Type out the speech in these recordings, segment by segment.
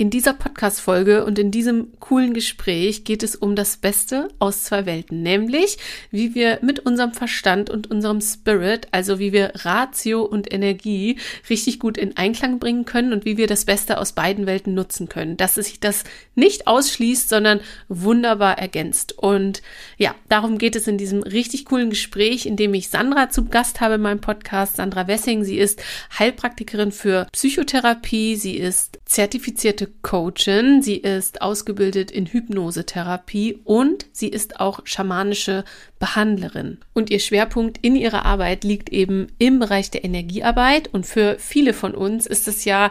In dieser Podcast-Folge und in diesem coolen Gespräch geht es um das Beste aus zwei Welten, nämlich wie wir mit unserem Verstand und unserem Spirit, also wie wir Ratio und Energie richtig gut in Einklang bringen können und wie wir das Beste aus beiden Welten nutzen können. Dass sich das nicht ausschließt, sondern wunderbar ergänzt. Und ja, darum geht es in diesem richtig coolen Gespräch, in dem ich Sandra zu Gast habe in meinem Podcast. Sandra Wessing, sie ist Heilpraktikerin für Psychotherapie, sie ist zertifizierte Coachin, sie ist ausgebildet in Hypnosetherapie und sie ist auch schamanische Behandlerin. Und ihr Schwerpunkt in ihrer Arbeit liegt eben im Bereich der Energiearbeit. Und für viele von uns ist es ja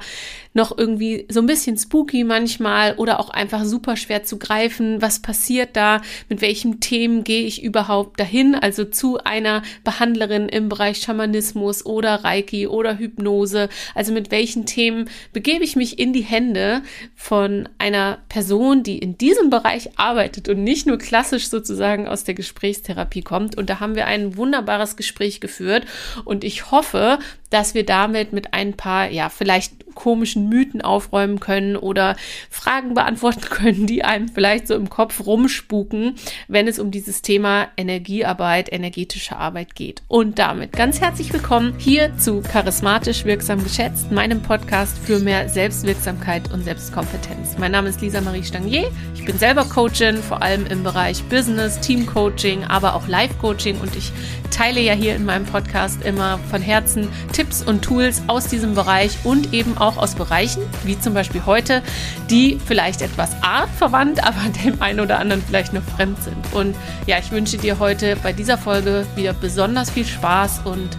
noch irgendwie so ein bisschen spooky manchmal oder auch einfach super schwer zu greifen. Was passiert da? Mit welchen Themen gehe ich überhaupt dahin? Also zu einer Behandlerin im Bereich Schamanismus oder Reiki oder Hypnose. Also mit welchen Themen begebe ich mich in die Hände von einer Person, die in diesem Bereich arbeitet und nicht nur klassisch sozusagen aus der Gesprächstherapie Therapie kommt. Und da haben wir ein wunderbares Gespräch geführt. Und ich hoffe, dass wir damit mit ein paar, ja, vielleicht komischen Mythen aufräumen können oder Fragen beantworten können, die einem vielleicht so im Kopf rumspuken, wenn es um dieses Thema Energiearbeit, energetische Arbeit geht. Und damit ganz herzlich willkommen hier zu Charismatisch Wirksam Geschätzt, meinem Podcast für mehr Selbstwirksamkeit und Selbstkompetenz. Mein Name ist Lisa Marie Stangier. Ich bin selber Coachin, vor allem im Bereich Business, Team Coaching, aber auch Life Coaching und ich teile ja hier in meinem Podcast immer von Herzen Tipps und Tools aus diesem Bereich und eben auch aus Bereichen, wie zum Beispiel heute, die vielleicht etwas artverwandt, aber dem einen oder anderen vielleicht noch fremd sind. Und ja, ich wünsche dir heute bei dieser Folge wieder besonders viel Spaß und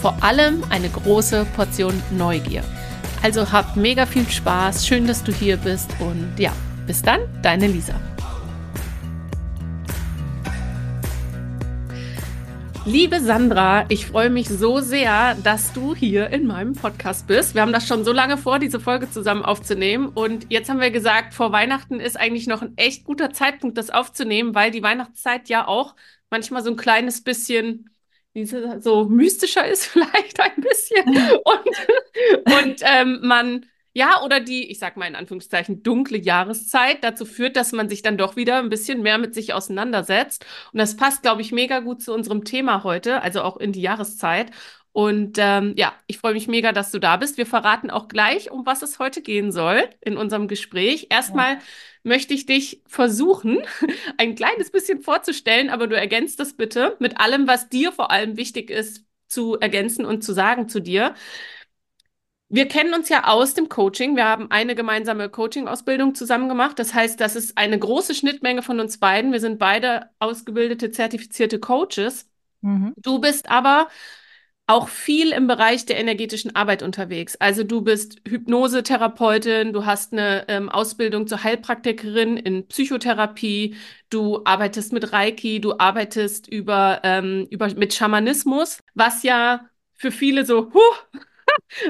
vor allem eine große Portion Neugier. Also hab mega viel Spaß, schön, dass du hier bist und ja, bis dann, deine Lisa. Liebe Sandra, ich freue mich so sehr, dass du hier in meinem Podcast bist. Wir haben das schon so lange vor, diese Folge zusammen aufzunehmen. Und jetzt haben wir gesagt, vor Weihnachten ist eigentlich noch ein echt guter Zeitpunkt, das aufzunehmen, weil die Weihnachtszeit ja auch manchmal so ein kleines bisschen so mystischer ist, vielleicht ein bisschen. Und, und ähm, man ja, oder die, ich sag mal in Anführungszeichen, dunkle Jahreszeit dazu führt, dass man sich dann doch wieder ein bisschen mehr mit sich auseinandersetzt. Und das passt, glaube ich, mega gut zu unserem Thema heute, also auch in die Jahreszeit. Und ähm, ja, ich freue mich mega, dass du da bist. Wir verraten auch gleich, um was es heute gehen soll in unserem Gespräch. Erstmal ja. möchte ich dich versuchen, ein kleines bisschen vorzustellen, aber du ergänzt das bitte mit allem, was dir vor allem wichtig ist, zu ergänzen und zu sagen zu dir. Wir kennen uns ja aus dem Coaching. Wir haben eine gemeinsame Coaching-Ausbildung zusammen gemacht. Das heißt, das ist eine große Schnittmenge von uns beiden. Wir sind beide ausgebildete, zertifizierte Coaches. Mhm. Du bist aber auch viel im Bereich der energetischen Arbeit unterwegs. Also du bist Hypnosetherapeutin, du hast eine ähm, Ausbildung zur Heilpraktikerin in Psychotherapie, du arbeitest mit Reiki, du arbeitest über, ähm, über mit Schamanismus, was ja für viele so, huh,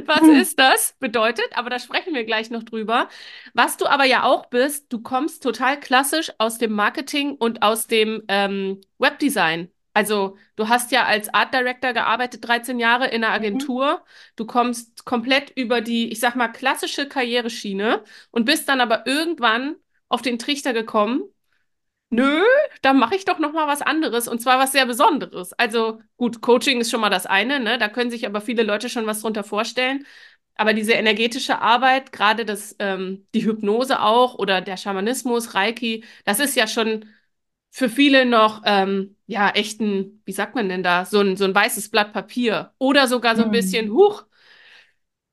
was hm. ist das bedeutet, aber da sprechen wir gleich noch drüber. Was du aber ja auch bist, du kommst total klassisch aus dem Marketing und aus dem ähm, Webdesign. Also du hast ja als Art Director gearbeitet, 13 Jahre in einer mhm. Agentur. Mhm. Du kommst komplett über die, ich sag mal, klassische Karriereschiene und bist dann aber irgendwann auf den Trichter gekommen, nö, da mache ich doch noch mal was anderes und zwar was sehr Besonderes. Also gut, Coaching ist schon mal das eine, ne? Da können sich aber viele Leute schon was drunter vorstellen. Aber diese energetische Arbeit, gerade das, ähm, die Hypnose auch oder der Schamanismus, Reiki, das ist ja schon für viele noch ähm, ja echt ein, wie sagt man denn da, so ein, so ein weißes Blatt Papier oder sogar so ein bisschen, huch,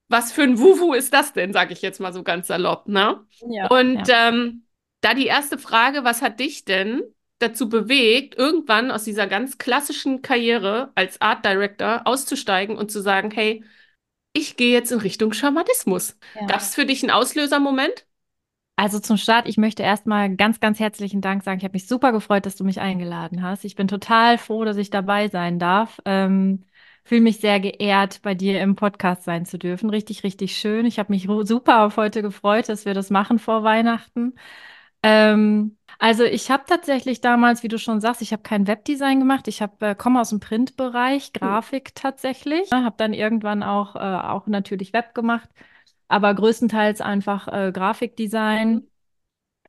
was für ein Wuhu ist das denn, sage ich jetzt mal so ganz salopp, ne? Ja, und ja. Ähm, da die erste Frage, was hat dich denn dazu bewegt, irgendwann aus dieser ganz klassischen Karriere als Art Director auszusteigen und zu sagen, hey, ich gehe jetzt in Richtung Schamanismus. Ja. Gab es für dich einen Auslösermoment? Also zum Start, ich möchte erstmal ganz, ganz herzlichen Dank sagen. Ich habe mich super gefreut, dass du mich eingeladen hast. Ich bin total froh, dass ich dabei sein darf. Ähm, Fühle mich sehr geehrt, bei dir im Podcast sein zu dürfen. Richtig, richtig schön. Ich habe mich super auf heute gefreut, dass wir das machen vor Weihnachten. Ähm, also ich habe tatsächlich damals, wie du schon sagst, ich habe kein Webdesign gemacht. Ich habe äh, komme aus dem Printbereich, Grafik tatsächlich. Habe dann irgendwann auch äh, auch natürlich Web gemacht aber größtenteils einfach äh, Grafikdesign. Mhm.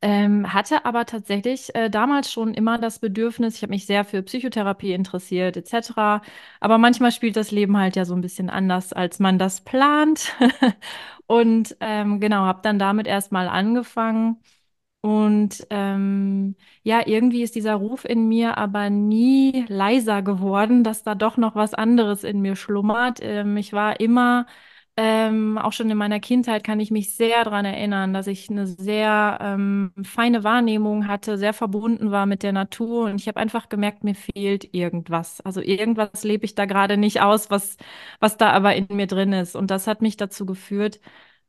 Ähm, hatte aber tatsächlich äh, damals schon immer das Bedürfnis, ich habe mich sehr für Psychotherapie interessiert, etc. Aber manchmal spielt das Leben halt ja so ein bisschen anders, als man das plant. Und ähm, genau, habe dann damit erstmal angefangen. Und ähm, ja, irgendwie ist dieser Ruf in mir aber nie leiser geworden, dass da doch noch was anderes in mir schlummert. Ähm, ich war immer ähm, auch schon in meiner Kindheit kann ich mich sehr daran erinnern, dass ich eine sehr ähm, feine Wahrnehmung hatte, sehr verbunden war mit der Natur und ich habe einfach gemerkt, mir fehlt irgendwas. Also irgendwas lebe ich da gerade nicht aus, was, was da aber in mir drin ist. Und das hat mich dazu geführt,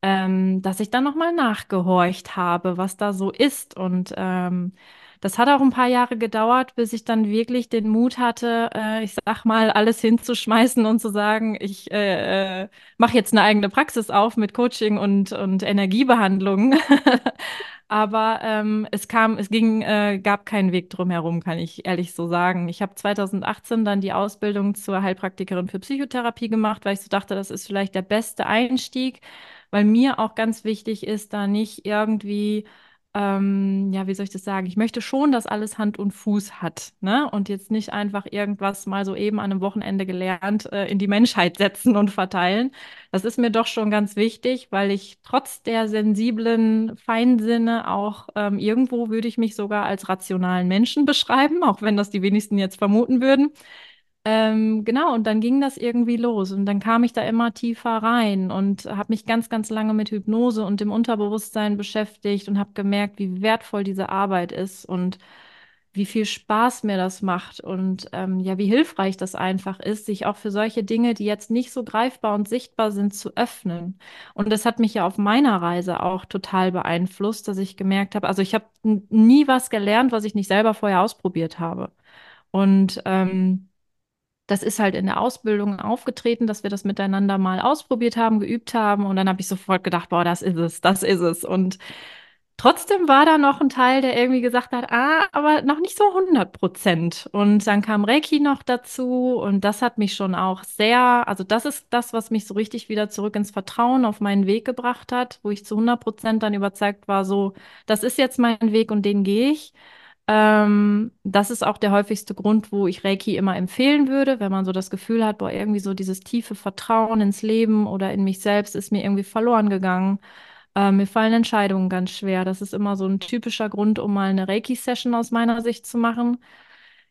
ähm, dass ich dann nochmal nachgehorcht habe, was da so ist. Und ähm, das hat auch ein paar Jahre gedauert, bis ich dann wirklich den Mut hatte, äh, ich sag mal, alles hinzuschmeißen und zu sagen, ich äh, äh, mache jetzt eine eigene Praxis auf mit Coaching und, und Energiebehandlung. Aber ähm, es kam, es ging, äh, gab keinen Weg drum herum, kann ich ehrlich so sagen. Ich habe 2018 dann die Ausbildung zur Heilpraktikerin für Psychotherapie gemacht, weil ich so dachte, das ist vielleicht der beste Einstieg, weil mir auch ganz wichtig ist, da nicht irgendwie ähm, ja, wie soll ich das sagen? Ich möchte schon, dass alles Hand und Fuß hat, ne? Und jetzt nicht einfach irgendwas mal so eben an einem Wochenende gelernt, äh, in die Menschheit setzen und verteilen. Das ist mir doch schon ganz wichtig, weil ich trotz der sensiblen Feinsinne auch ähm, irgendwo würde ich mich sogar als rationalen Menschen beschreiben, auch wenn das die wenigsten jetzt vermuten würden. Ähm, genau, und dann ging das irgendwie los und dann kam ich da immer tiefer rein und habe mich ganz, ganz lange mit Hypnose und dem Unterbewusstsein beschäftigt und habe gemerkt, wie wertvoll diese Arbeit ist und wie viel Spaß mir das macht und ähm, ja, wie hilfreich das einfach ist, sich auch für solche Dinge, die jetzt nicht so greifbar und sichtbar sind, zu öffnen. Und das hat mich ja auf meiner Reise auch total beeinflusst, dass ich gemerkt habe, also ich habe nie was gelernt, was ich nicht selber vorher ausprobiert habe. Und ähm, das ist halt in der Ausbildung aufgetreten, dass wir das miteinander mal ausprobiert haben, geübt haben. Und dann habe ich sofort gedacht, boah, das ist es, das ist es. Und trotzdem war da noch ein Teil, der irgendwie gesagt hat, ah, aber noch nicht so 100 Prozent. Und dann kam Reiki noch dazu. Und das hat mich schon auch sehr, also das ist das, was mich so richtig wieder zurück ins Vertrauen auf meinen Weg gebracht hat, wo ich zu 100 Prozent dann überzeugt war, so, das ist jetzt mein Weg und den gehe ich. Ähm, das ist auch der häufigste Grund, wo ich Reiki immer empfehlen würde, wenn man so das Gefühl hat, boah, irgendwie so dieses tiefe Vertrauen ins Leben oder in mich selbst ist mir irgendwie verloren gegangen. Äh, mir fallen Entscheidungen ganz schwer. Das ist immer so ein typischer Grund, um mal eine Reiki-Session aus meiner Sicht zu machen.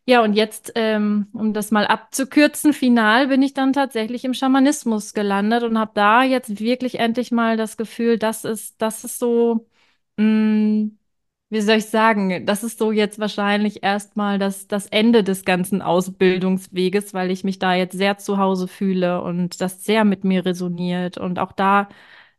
Ja, und jetzt, ähm, um das mal abzukürzen, final bin ich dann tatsächlich im Schamanismus gelandet und habe da jetzt wirklich endlich mal das Gefühl, das ist, das ist so, mh, mm, wie soll ich sagen, das ist so jetzt wahrscheinlich erstmal das, das Ende des ganzen Ausbildungsweges, weil ich mich da jetzt sehr zu Hause fühle und das sehr mit mir resoniert und auch da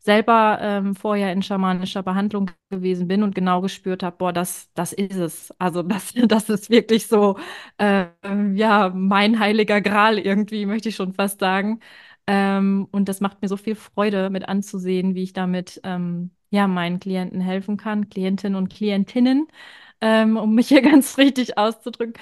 selber ähm, vorher in schamanischer Behandlung gewesen bin und genau gespürt habe, boah, das, das ist es. Also das, das ist wirklich so, äh, ja, mein heiliger Gral irgendwie, möchte ich schon fast sagen. Ähm, und das macht mir so viel Freude mit anzusehen, wie ich damit ähm, ja, meinen Klienten helfen kann, Klientinnen und Klientinnen, ähm, um mich hier ganz richtig auszudrücken.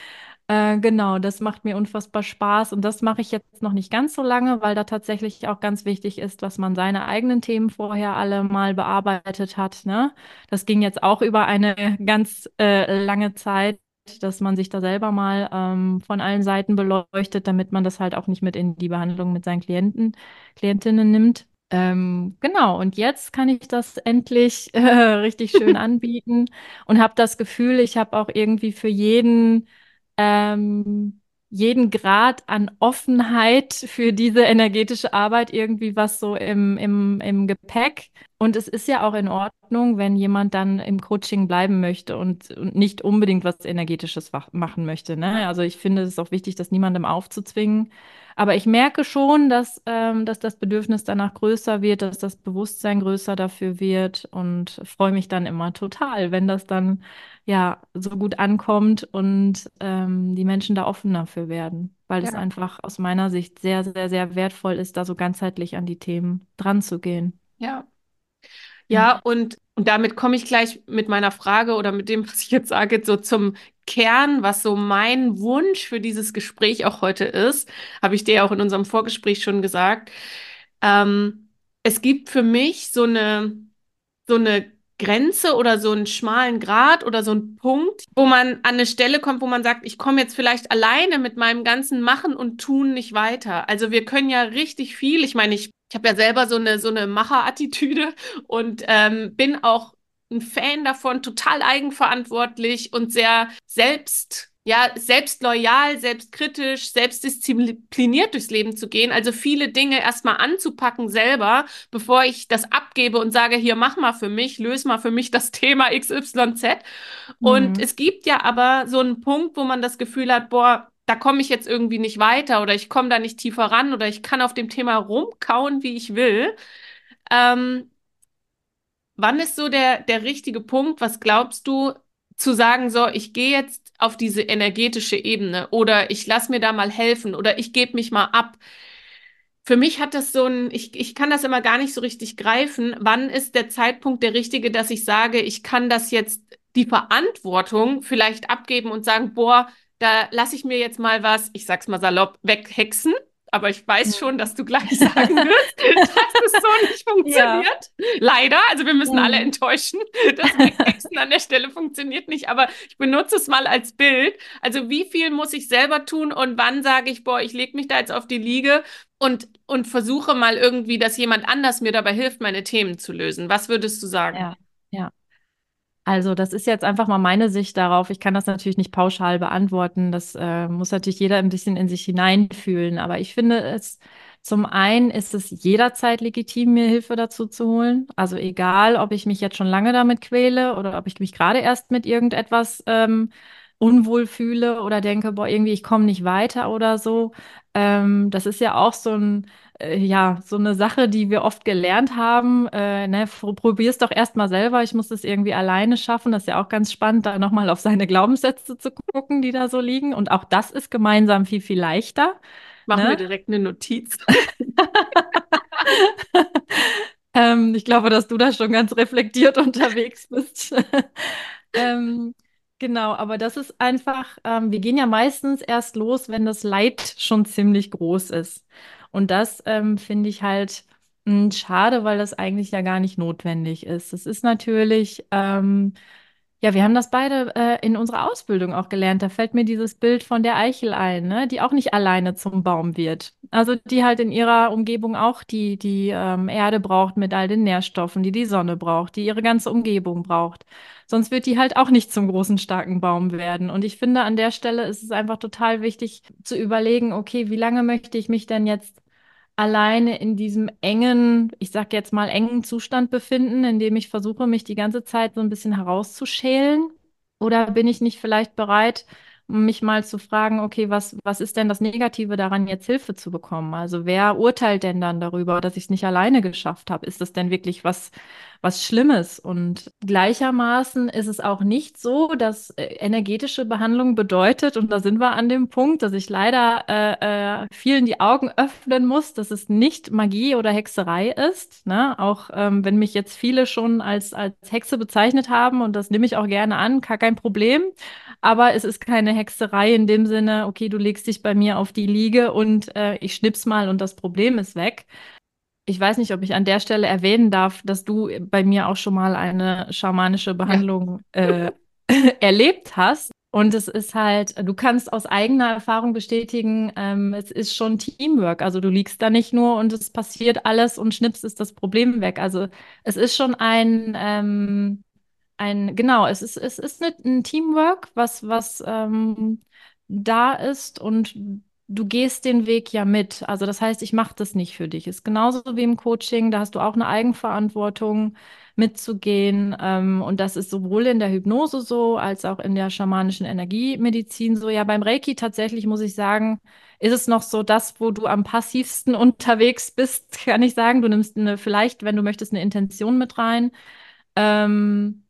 Äh, genau, das macht mir unfassbar Spaß und das mache ich jetzt noch nicht ganz so lange, weil da tatsächlich auch ganz wichtig ist, dass man seine eigenen Themen vorher alle mal bearbeitet hat. Ne? Das ging jetzt auch über eine ganz äh, lange Zeit, dass man sich da selber mal ähm, von allen Seiten beleuchtet, damit man das halt auch nicht mit in die Behandlung mit seinen Klienten, Klientinnen nimmt. Ähm, genau, und jetzt kann ich das endlich äh, richtig schön anbieten und habe das Gefühl, ich habe auch irgendwie für jeden, ähm, jeden Grad an Offenheit für diese energetische Arbeit irgendwie was so im, im, im Gepäck. Und es ist ja auch in Ordnung, wenn jemand dann im Coaching bleiben möchte und, und nicht unbedingt was Energetisches machen möchte. Ne? Also ich finde es ist auch wichtig, das niemandem aufzuzwingen. Aber ich merke schon, dass, ähm, dass das Bedürfnis danach größer wird, dass das Bewusstsein größer dafür wird und freue mich dann immer total, wenn das dann ja so gut ankommt und ähm, die Menschen da offen dafür werden, weil es Ja. einfach aus meiner Sicht sehr, sehr, sehr wertvoll ist, da so ganzheitlich an die Themen dran zu gehen. Ja. Ja. Ja, und, und damit komme ich gleich mit meiner Frage oder mit dem, was ich jetzt sage, so zum Kern, was so mein Wunsch für dieses Gespräch auch heute ist. Habe ich dir auch in unserem Vorgespräch schon gesagt. Ähm, es gibt für mich so eine, so eine Grenze oder so einen schmalen Grat oder so einen Punkt, wo man an eine Stelle kommt, wo man sagt, ich komme jetzt vielleicht alleine mit meinem ganzen Machen und Tun nicht weiter. Also wir können ja richtig viel. Ich meine, ich, ich habe ja selber so eine, so eine Macherattitüde und ähm, bin auch ein Fan davon, total eigenverantwortlich und sehr selbst ja, selbstloyal, selbstkritisch, selbstdiszipliniert durchs Leben zu gehen. Also viele Dinge erstmal anzupacken selber, bevor ich das abgebe und sage, hier, mach mal für mich, löse mal für mich das Thema XYZ. Und mhm. es gibt ja aber so einen Punkt, wo man das Gefühl hat, boah, da komme ich jetzt irgendwie nicht weiter oder ich komme da nicht tiefer ran oder ich kann auf dem Thema rumkauen, wie ich will. Ähm, wann ist so der, der richtige Punkt? Was glaubst du, zu sagen, so, ich gehe jetzt auf diese energetische Ebene oder ich lass mir da mal helfen oder ich gebe mich mal ab. Für mich hat das so ein, ich, ich kann das immer gar nicht so richtig greifen. Wann ist der Zeitpunkt der richtige, dass ich sage, ich kann das jetzt die Verantwortung vielleicht abgeben und sagen, boah, da lasse ich mir jetzt mal was, ich sag's mal salopp, weghexen aber ich weiß schon, dass du gleich sagen wirst, dass es so nicht funktioniert. Ja. Leider, also wir müssen mhm. alle enttäuschen. Das Texten an der Stelle funktioniert nicht, aber ich benutze es mal als Bild. Also wie viel muss ich selber tun und wann sage ich, boah, ich lege mich da jetzt auf die Liege und, und versuche mal irgendwie, dass jemand anders mir dabei hilft, meine Themen zu lösen. Was würdest du sagen? Ja, ja. Also das ist jetzt einfach mal meine Sicht darauf. Ich kann das natürlich nicht pauschal beantworten. Das äh, muss natürlich jeder ein bisschen in sich hineinfühlen. Aber ich finde es, zum einen ist es jederzeit legitim, mir Hilfe dazu zu holen. Also egal, ob ich mich jetzt schon lange damit quäle oder ob ich mich gerade erst mit irgendetwas ähm, unwohl fühle oder denke, boah, irgendwie ich komme nicht weiter oder so. Ähm, das ist ja auch so ein, äh, ja, so eine Sache, die wir oft gelernt haben. Äh, ne, probier's doch erst mal selber. Ich muss das irgendwie alleine schaffen. Das ist ja auch ganz spannend, da nochmal auf seine Glaubenssätze zu gucken, die da so liegen. Und auch das ist gemeinsam viel, viel leichter. Machen ne? wir direkt eine Notiz. ähm, ich glaube, dass du da schon ganz reflektiert unterwegs bist. ähm, Genau, aber das ist einfach, ähm, wir gehen ja meistens erst los, wenn das Leid schon ziemlich groß ist. Und das ähm, finde ich halt mh, hm, schade, weil das eigentlich ja gar nicht notwendig ist. Es ist natürlich, ähm, ja, wir haben das beide äh, in unserer Ausbildung auch gelernt. Da fällt mir dieses Bild von der Eichel ein, ne? die auch nicht alleine zum Baum wird. Also die halt in ihrer Umgebung auch die, die ähm, Erde braucht mit all den Nährstoffen, die die Sonne braucht, die ihre ganze Umgebung braucht. Sonst wird die halt auch nicht zum großen, starken Baum werden. Und ich finde, an der Stelle ist es einfach total wichtig zu überlegen, okay, wie lange möchte ich mich denn jetzt alleine in diesem engen, ich sag jetzt mal engen Zustand befinden, in dem ich versuche, mich die ganze Zeit so ein bisschen herauszuschälen? Oder bin ich nicht vielleicht bereit, mich mal zu fragen, okay, was, was ist denn das Negative daran, jetzt Hilfe zu bekommen? Also wer urteilt denn dann darüber, dass ich es nicht alleine geschafft habe? Ist das denn wirklich was, was Schlimmes? Und gleichermaßen ist es auch nicht so, dass äh, energetische Behandlung bedeutet, und da sind wir an dem Punkt, dass ich leider äh, äh, vielen die Augen öffnen muss, dass es nicht Magie oder Hexerei ist. Ne? Auch ähm, wenn mich jetzt viele schon als, als Hexe bezeichnet haben, und das nehme ich auch gerne an, kein Problem aber es ist keine Hexerei in dem Sinne, okay, du legst dich bei mir auf die Liege und äh, ich schnips mal und das Problem ist weg. Ich weiß nicht, ob ich an der Stelle erwähnen darf, dass du bei mir auch schon mal eine schamanische Behandlung ja. äh, erlebt hast. Und es ist halt, du kannst aus eigener Erfahrung bestätigen, ähm, es ist schon Teamwork. Also du liegst da nicht nur und es passiert alles und schnippst ist das Problem weg. Also es ist schon ein, ähm, ein, genau, es ist, es ist ein Teamwork, was, was ähm, da ist und du gehst den Weg ja mit. Also das heißt, ich mache das nicht für dich. Ist genauso wie im Coaching, da hast du auch eine Eigenverantwortung mitzugehen. Ähm, und das ist sowohl in der Hypnose so, als auch in der schamanischen Energiemedizin so. Ja, beim Reiki tatsächlich muss ich sagen, ist es noch so das, wo du am passivsten unterwegs bist, kann ich sagen. Du nimmst eine, vielleicht, wenn du möchtest, eine Intention mit rein. Ähm,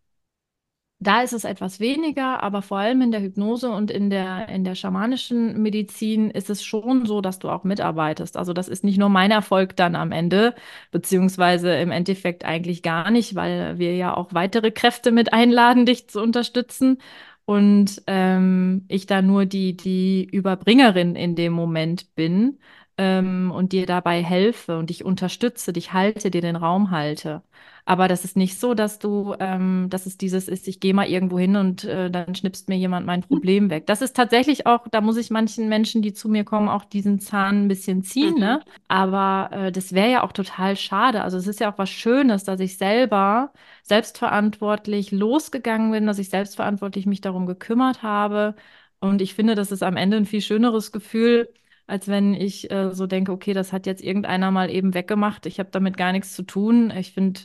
da ist es etwas weniger, aber vor allem in der Hypnose und in der, in der schamanischen Medizin ist es schon so, dass du auch mitarbeitest. Also das ist nicht nur mein Erfolg dann am Ende, beziehungsweise im Endeffekt eigentlich gar nicht, weil wir ja auch weitere Kräfte mit einladen, dich zu unterstützen. Und ähm, ich da nur die, die Überbringerin in dem Moment bin. Ähm, und dir dabei helfe und dich unterstütze, dich halte, dir den Raum halte. Aber das ist nicht so, dass du, ähm, dass es dieses ist, ich gehe mal irgendwo hin und äh, dann schnippst mir jemand mein Problem weg. Das ist tatsächlich auch, da muss ich manchen Menschen, die zu mir kommen, auch diesen Zahn ein bisschen ziehen, Mhm. ne? Aber äh, das wäre ja auch total schade. Also es ist ja auch was Schönes, dass ich selber selbstverantwortlich losgegangen bin, dass ich selbstverantwortlich mich darum gekümmert habe. Und ich finde, das ist am Ende ein viel schöneres Gefühl, als wenn ich äh, so denke, okay, das hat jetzt irgendeiner mal eben weggemacht. Ich habe damit gar nichts zu tun. Ich finde,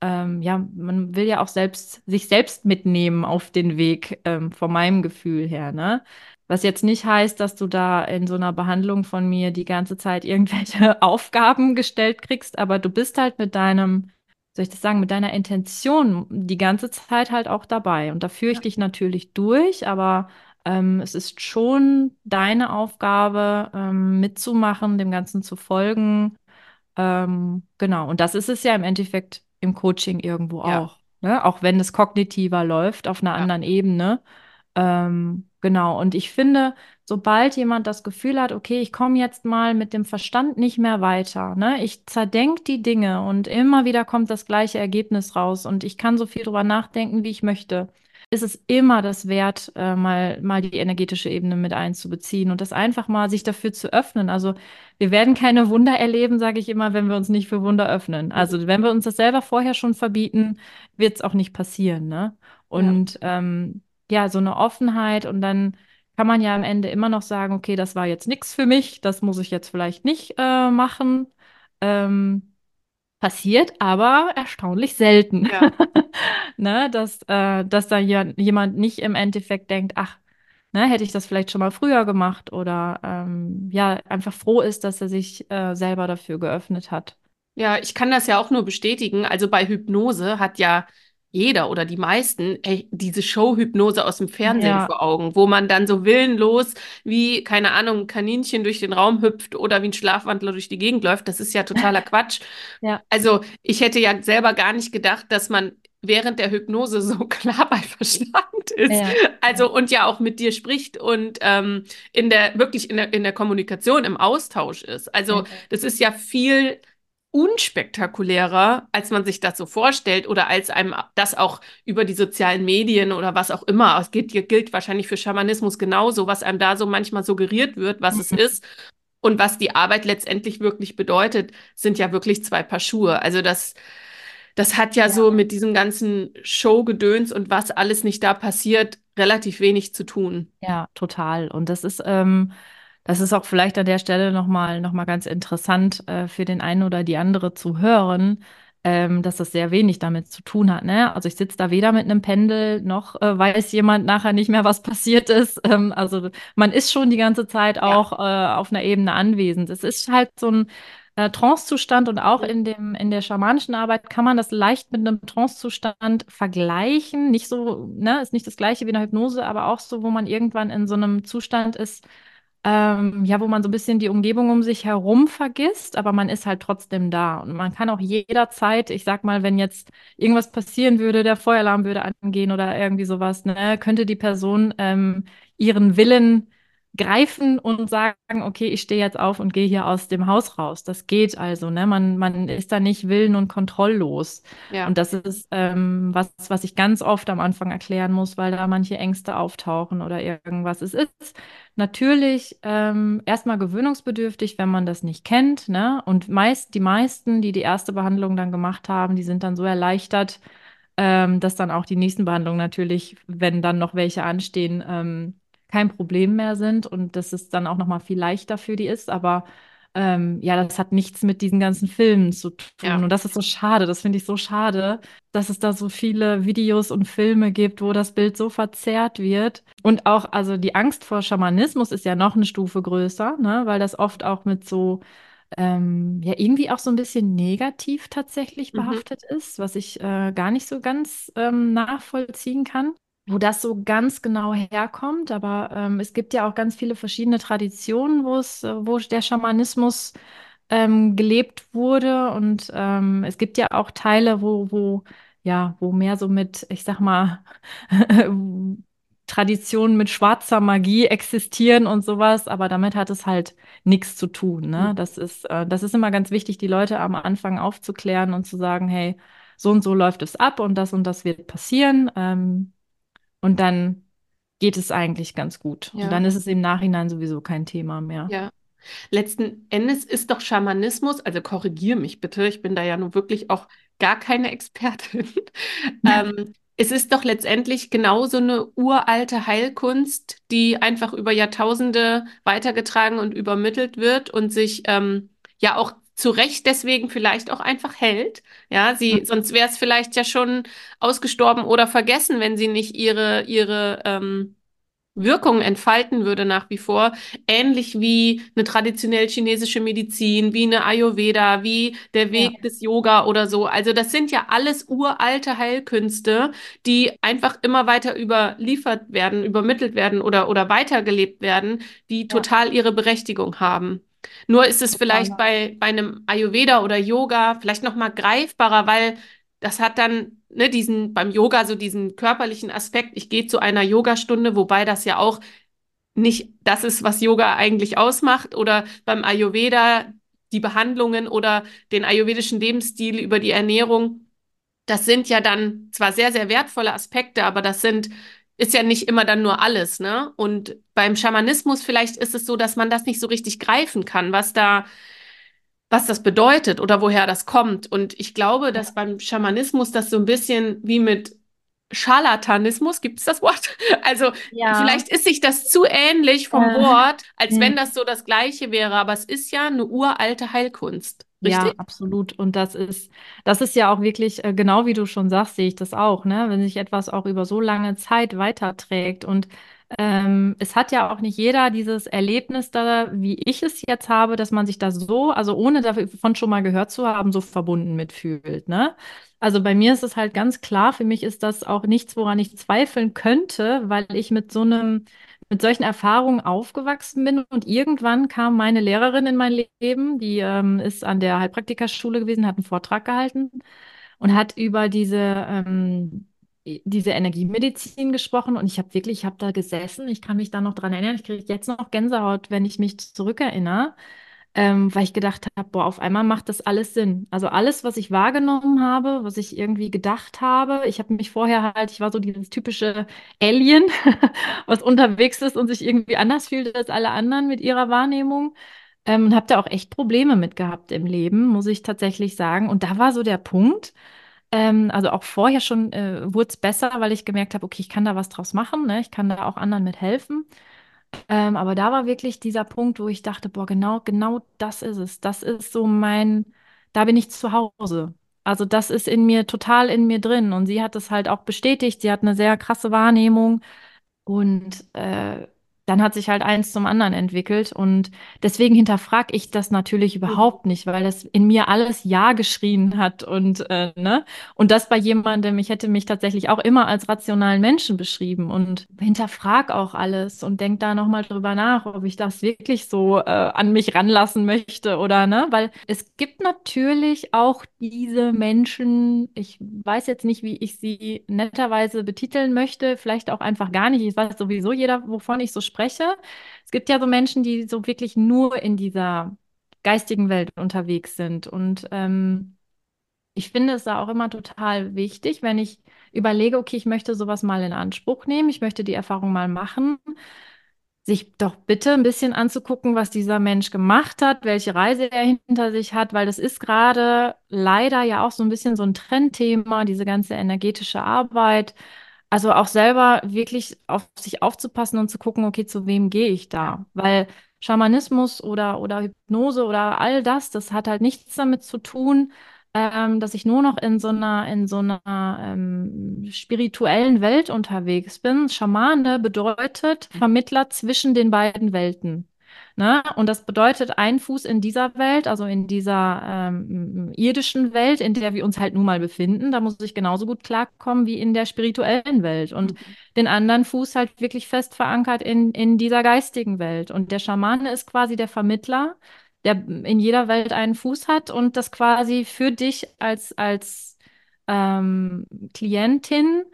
ähm, ja, man will ja auch selbst sich selbst mitnehmen auf den Weg, ähm, von meinem Gefühl her, ne? Was jetzt nicht heißt, dass du da in so einer Behandlung von mir die ganze Zeit irgendwelche Aufgaben gestellt kriegst, aber du bist halt mit deinem, soll ich das sagen, mit deiner Intention die ganze Zeit halt auch dabei. Und da führe ich Ja. dich natürlich durch, aber ähm, es ist schon deine Aufgabe, ähm, mitzumachen, dem Ganzen zu folgen ähm, genau, und das ist es ja im Endeffekt im Coaching irgendwo Ja, auch, ne? Auch wenn es kognitiver läuft, auf einer ja, anderen Ebene. Ähm, genau, und ich finde, sobald jemand das Gefühl hat, okay, ich komme jetzt mal mit dem Verstand nicht mehr weiter, ne? Ich zerdenk die Dinge und immer wieder kommt das gleiche Ergebnis raus und ich kann so viel drüber nachdenken, wie ich möchte. Ist es immer das wert, äh, mal, mal die energetische Ebene mit einzubeziehen und das einfach mal sich dafür zu öffnen. Also wir werden keine Wunder erleben, sage ich immer, wenn wir uns nicht für Wunder öffnen. Also wenn wir uns das selber vorher schon verbieten, wird es auch nicht passieren, ne? ja, Und ähm, ja, so eine Offenheit und dann kann man ja am Ende immer noch sagen, okay, das war jetzt nichts für mich, das muss ich jetzt vielleicht nicht äh, machen. Ähm, passiert aber erstaunlich selten, ja. ne? Dass, äh, dass da jemand nicht im Endeffekt denkt, ach, ne, hätte ich das vielleicht schon mal früher gemacht oder ähm, ja, einfach froh ist, dass er sich äh, selber dafür geöffnet hat. Ja, ich kann das ja auch nur bestätigen. Also bei Hypnose hat ja jeder oder die meisten ey, diese Show-Hypnose aus dem Fernsehen Ja, vor Augen, wo man dann so willenlos wie, keine Ahnung, ein Kaninchen durch den Raum hüpft oder wie ein Schlafwandler durch die Gegend läuft. Das ist ja totaler Quatsch. ja, Also ich hätte ja selber gar nicht gedacht, dass man während der Hypnose so klar bei Verstand ist. ja, Also und ja auch mit dir spricht und ähm, in der wirklich in der, in der Kommunikation, im Austausch ist. Also ja, das ist ja viel unspektakulärer, als man sich das so vorstellt oder als einem das auch über die sozialen Medien oder was auch immer, es gilt, gilt wahrscheinlich für Schamanismus genauso, was einem da so manchmal suggeriert wird, was es Mhm. ist und was die Arbeit letztendlich wirklich bedeutet, sind ja wirklich zwei Paar Schuhe. Also das, das hat ja ja, so mit diesem ganzen Showgedöns und was alles nicht da passiert, relativ wenig zu tun. ja, total. Und das ist, ähm, das ist auch vielleicht an der Stelle nochmal noch mal ganz interessant äh, für den einen oder die andere zu hören, ähm, dass das sehr wenig damit zu tun hat. Ne? Also ich sitze da weder mit einem Pendel, noch äh, weiß jemand nachher nicht mehr, was passiert ist. Ähm, also man ist schon die ganze Zeit Ja. auch äh, auf einer Ebene anwesend. Es ist halt so ein äh, Trancezustand und auch in dem, in der schamanischen Arbeit kann man das leicht mit einem Trancezustand vergleichen. Nicht so, ne, ist nicht das gleiche wie eine Hypnose, aber auch so, wo man irgendwann in so einem Zustand ist, ähm, ja, wo man so ein bisschen die Umgebung um sich herum vergisst, aber man ist halt trotzdem da. Und man kann auch jederzeit, ich sag mal, wenn jetzt irgendwas passieren würde, der Feueralarm würde angehen oder irgendwie sowas, ne, könnte die Person ähm, ihren Willen greifen und sagen, okay, ich stehe jetzt auf und gehe hier aus dem Haus raus. Das geht also, ne? Man, man ist da nicht willen- und kontrolllos. Ja, Und das ist ähm, was, was ich ganz oft am Anfang erklären muss, weil da manche Ängste auftauchen oder irgendwas. Es ist natürlich ähm, erstmal gewöhnungsbedürftig, wenn man das nicht kennt, ne? Und meist, die meisten, die die erste Behandlung dann gemacht haben, die sind dann so erleichtert, ähm, dass dann auch die nächsten Behandlungen natürlich, wenn dann noch welche anstehen, ähm, kein Problem mehr sind und dass es dann auch noch mal viel leichter für die ist. Aber ähm, ja, das hat nichts mit diesen ganzen Filmen zu tun. ja, Und das ist so schade. Das finde ich so schade, dass es da so viele Videos und Filme gibt, wo das Bild so verzerrt wird. Und auch, also die Angst vor Schamanismus ist ja noch eine Stufe größer, ne? Weil das oft auch mit so ähm, ja irgendwie auch so ein bisschen negativ tatsächlich mhm. behaftet ist, was ich äh, gar nicht so ganz ähm, nachvollziehen kann, wo das so ganz genau herkommt. Aber ähm, es gibt ja auch ganz viele verschiedene Traditionen, wo es, äh, wo der Schamanismus ähm, gelebt wurde. Und ähm, es gibt ja auch Teile, wo, wo, ja, wo mehr so mit, ich sag mal, Traditionen mit schwarzer Magie existieren und sowas, aber damit hat es halt nichts zu tun. Ne? Das ist, äh, das ist immer ganz wichtig, die Leute am Anfang aufzuklären und zu sagen, hey, so und so läuft es ab und das und das wird passieren. Ähm, und dann geht es eigentlich ganz gut. Ja. Und dann ist es im Nachhinein sowieso kein Thema mehr. Ja. Letzten Endes ist doch Schamanismus, also korrigiere mich bitte, ich bin da ja nun wirklich auch gar keine Expertin. ähm, es ist doch letztendlich genauso eine uralte Heilkunst, die einfach über Jahrtausende weitergetragen und übermittelt wird und sich ähm, ja auch zu Recht deswegen vielleicht auch einfach hält. Ja, sie, mhm. sonst wäre es vielleicht ja schon ausgestorben oder vergessen, wenn sie nicht ihre, ihre ähm, Wirkung entfalten würde nach wie vor, ähnlich wie eine traditionell chinesische Medizin, wie eine Ayurveda, wie der Weg ja. des Yoga oder so. Also das sind ja alles uralte Heilkünste, die einfach immer weiter überliefert werden, übermittelt werden oder, oder weitergelebt werden, die total ihre Berechtigung haben. Nur ist es vielleicht bei, bei einem Ayurveda oder Yoga vielleicht noch mal greifbarer, weil das hat dann ne, diesen beim Yoga so diesen körperlichen Aspekt. Ich gehe zu einer Yogastunde, wobei das ja auch nicht das ist, was Yoga eigentlich ausmacht. Oder beim Ayurveda die Behandlungen oder den ayurvedischen Lebensstil über die Ernährung. Das sind ja dann zwar sehr, sehr wertvolle Aspekte, aber das sind, ist ja nicht immer dann nur alles, ne? Und beim Schamanismus vielleicht ist es so, dass man das nicht so richtig greifen kann, was da was das bedeutet oder woher das kommt. Und ich glaube, dass beim Schamanismus das so ein bisschen wie mit Scharlatanismus, gibt es das Wort? Also ja. vielleicht ist sich das zu ähnlich vom äh, Wort, als mh. wenn das so das gleiche wäre, aber es ist ja eine uralte Heilkunst. Richtig? Ja, absolut. Und das ist, das ist ja auch wirklich, äh, genau wie du schon sagst, sehe ich das auch, ne? Wenn sich etwas auch über so lange Zeit weiterträgt und ähm, es hat ja auch nicht jeder dieses Erlebnis da, wie ich es jetzt habe, dass man sich da so, also ohne davon schon mal gehört zu haben, so verbunden mitfühlt. Ne? Also bei mir ist es halt ganz klar, für mich ist das auch nichts, woran ich zweifeln könnte, weil ich mit so einem, mit solchen Erfahrungen aufgewachsen bin. Und irgendwann kam meine Lehrerin in mein Leben, die ähm, ist an der Heilpraktikerschule gewesen, hat einen Vortrag gehalten und hat über diese ähm, diese Energiemedizin gesprochen. Und ich habe wirklich, ich habe da gesessen, ich kann mich da noch dran erinnern, ich kriege jetzt noch Gänsehaut, wenn ich mich zurückerinnere, ähm, weil ich gedacht habe, boah, auf einmal macht das alles Sinn. Also alles, was ich wahrgenommen habe, was ich irgendwie gedacht habe, ich habe mich vorher halt, ich war so dieses typische Alien, was unterwegs ist und sich irgendwie anders fühlt als alle anderen mit ihrer Wahrnehmung. Ähm, und habe da auch echt Probleme mit gehabt im Leben, muss ich tatsächlich sagen. Und da war so der Punkt, ähm, also auch vorher schon äh, wurde es besser, weil ich gemerkt habe, okay, ich kann da was draus machen, ne? Ich kann da auch anderen mit helfen. Ähm, aber da war wirklich dieser Punkt, wo ich dachte, boah, genau, genau das ist es. Das ist so mein, da bin ich zu Hause. Also das ist in mir total in mir drin. Und sie hat es halt auch bestätigt. Sie hat eine sehr krasse Wahrnehmung. Und äh, dann hat sich halt eins zum anderen entwickelt. Und deswegen hinterfrage ich das natürlich überhaupt nicht, weil das in mir alles Ja geschrien hat. Und, äh, ne? und das bei jemandem, ich hätte mich tatsächlich auch immer als rationalen Menschen beschrieben und hinterfrage auch alles und denke da nochmal drüber nach, ob ich das wirklich so äh, an mich ranlassen möchte oder ne? Weil es gibt natürlich auch diese Menschen, ich weiß jetzt nicht, wie ich sie netterweise betiteln möchte, vielleicht auch einfach gar nicht. Ich weiß sowieso jeder, wovon ich so spreche spreche. Es gibt ja so Menschen, die so wirklich nur in dieser geistigen Welt unterwegs sind. Und ähm, ich finde es da auch immer total wichtig, wenn ich überlege, okay, ich möchte sowas mal in Anspruch nehmen, ich möchte die Erfahrung mal machen, sich doch bitte ein bisschen anzugucken, was dieser Mensch gemacht hat, welche Reise er hinter sich hat, weil das ist gerade leider ja auch so ein bisschen so ein Trendthema, diese ganze energetische Arbeit. Also auch selber wirklich auf sich aufzupassen und zu gucken, okay, zu wem gehe ich da? Weil Schamanismus oder, oder Hypnose oder all das, das hat halt nichts damit zu tun, ähm, dass ich nur noch in so einer, in so einer ähm, spirituellen Welt unterwegs bin. Schamane bedeutet Vermittler zwischen den beiden Welten. Ne? Und das bedeutet, ein Fuß in dieser Welt, also in dieser ähm, irdischen Welt, in der wir uns halt nun mal befinden, da muss ich genauso gut klarkommen wie in der spirituellen Welt. Und mhm. den anderen Fuß halt wirklich fest verankert in, in dieser geistigen Welt. Und der Schamane ist quasi der Vermittler, der in jeder Welt einen Fuß hat und das quasi für dich als, als ähm, Klientin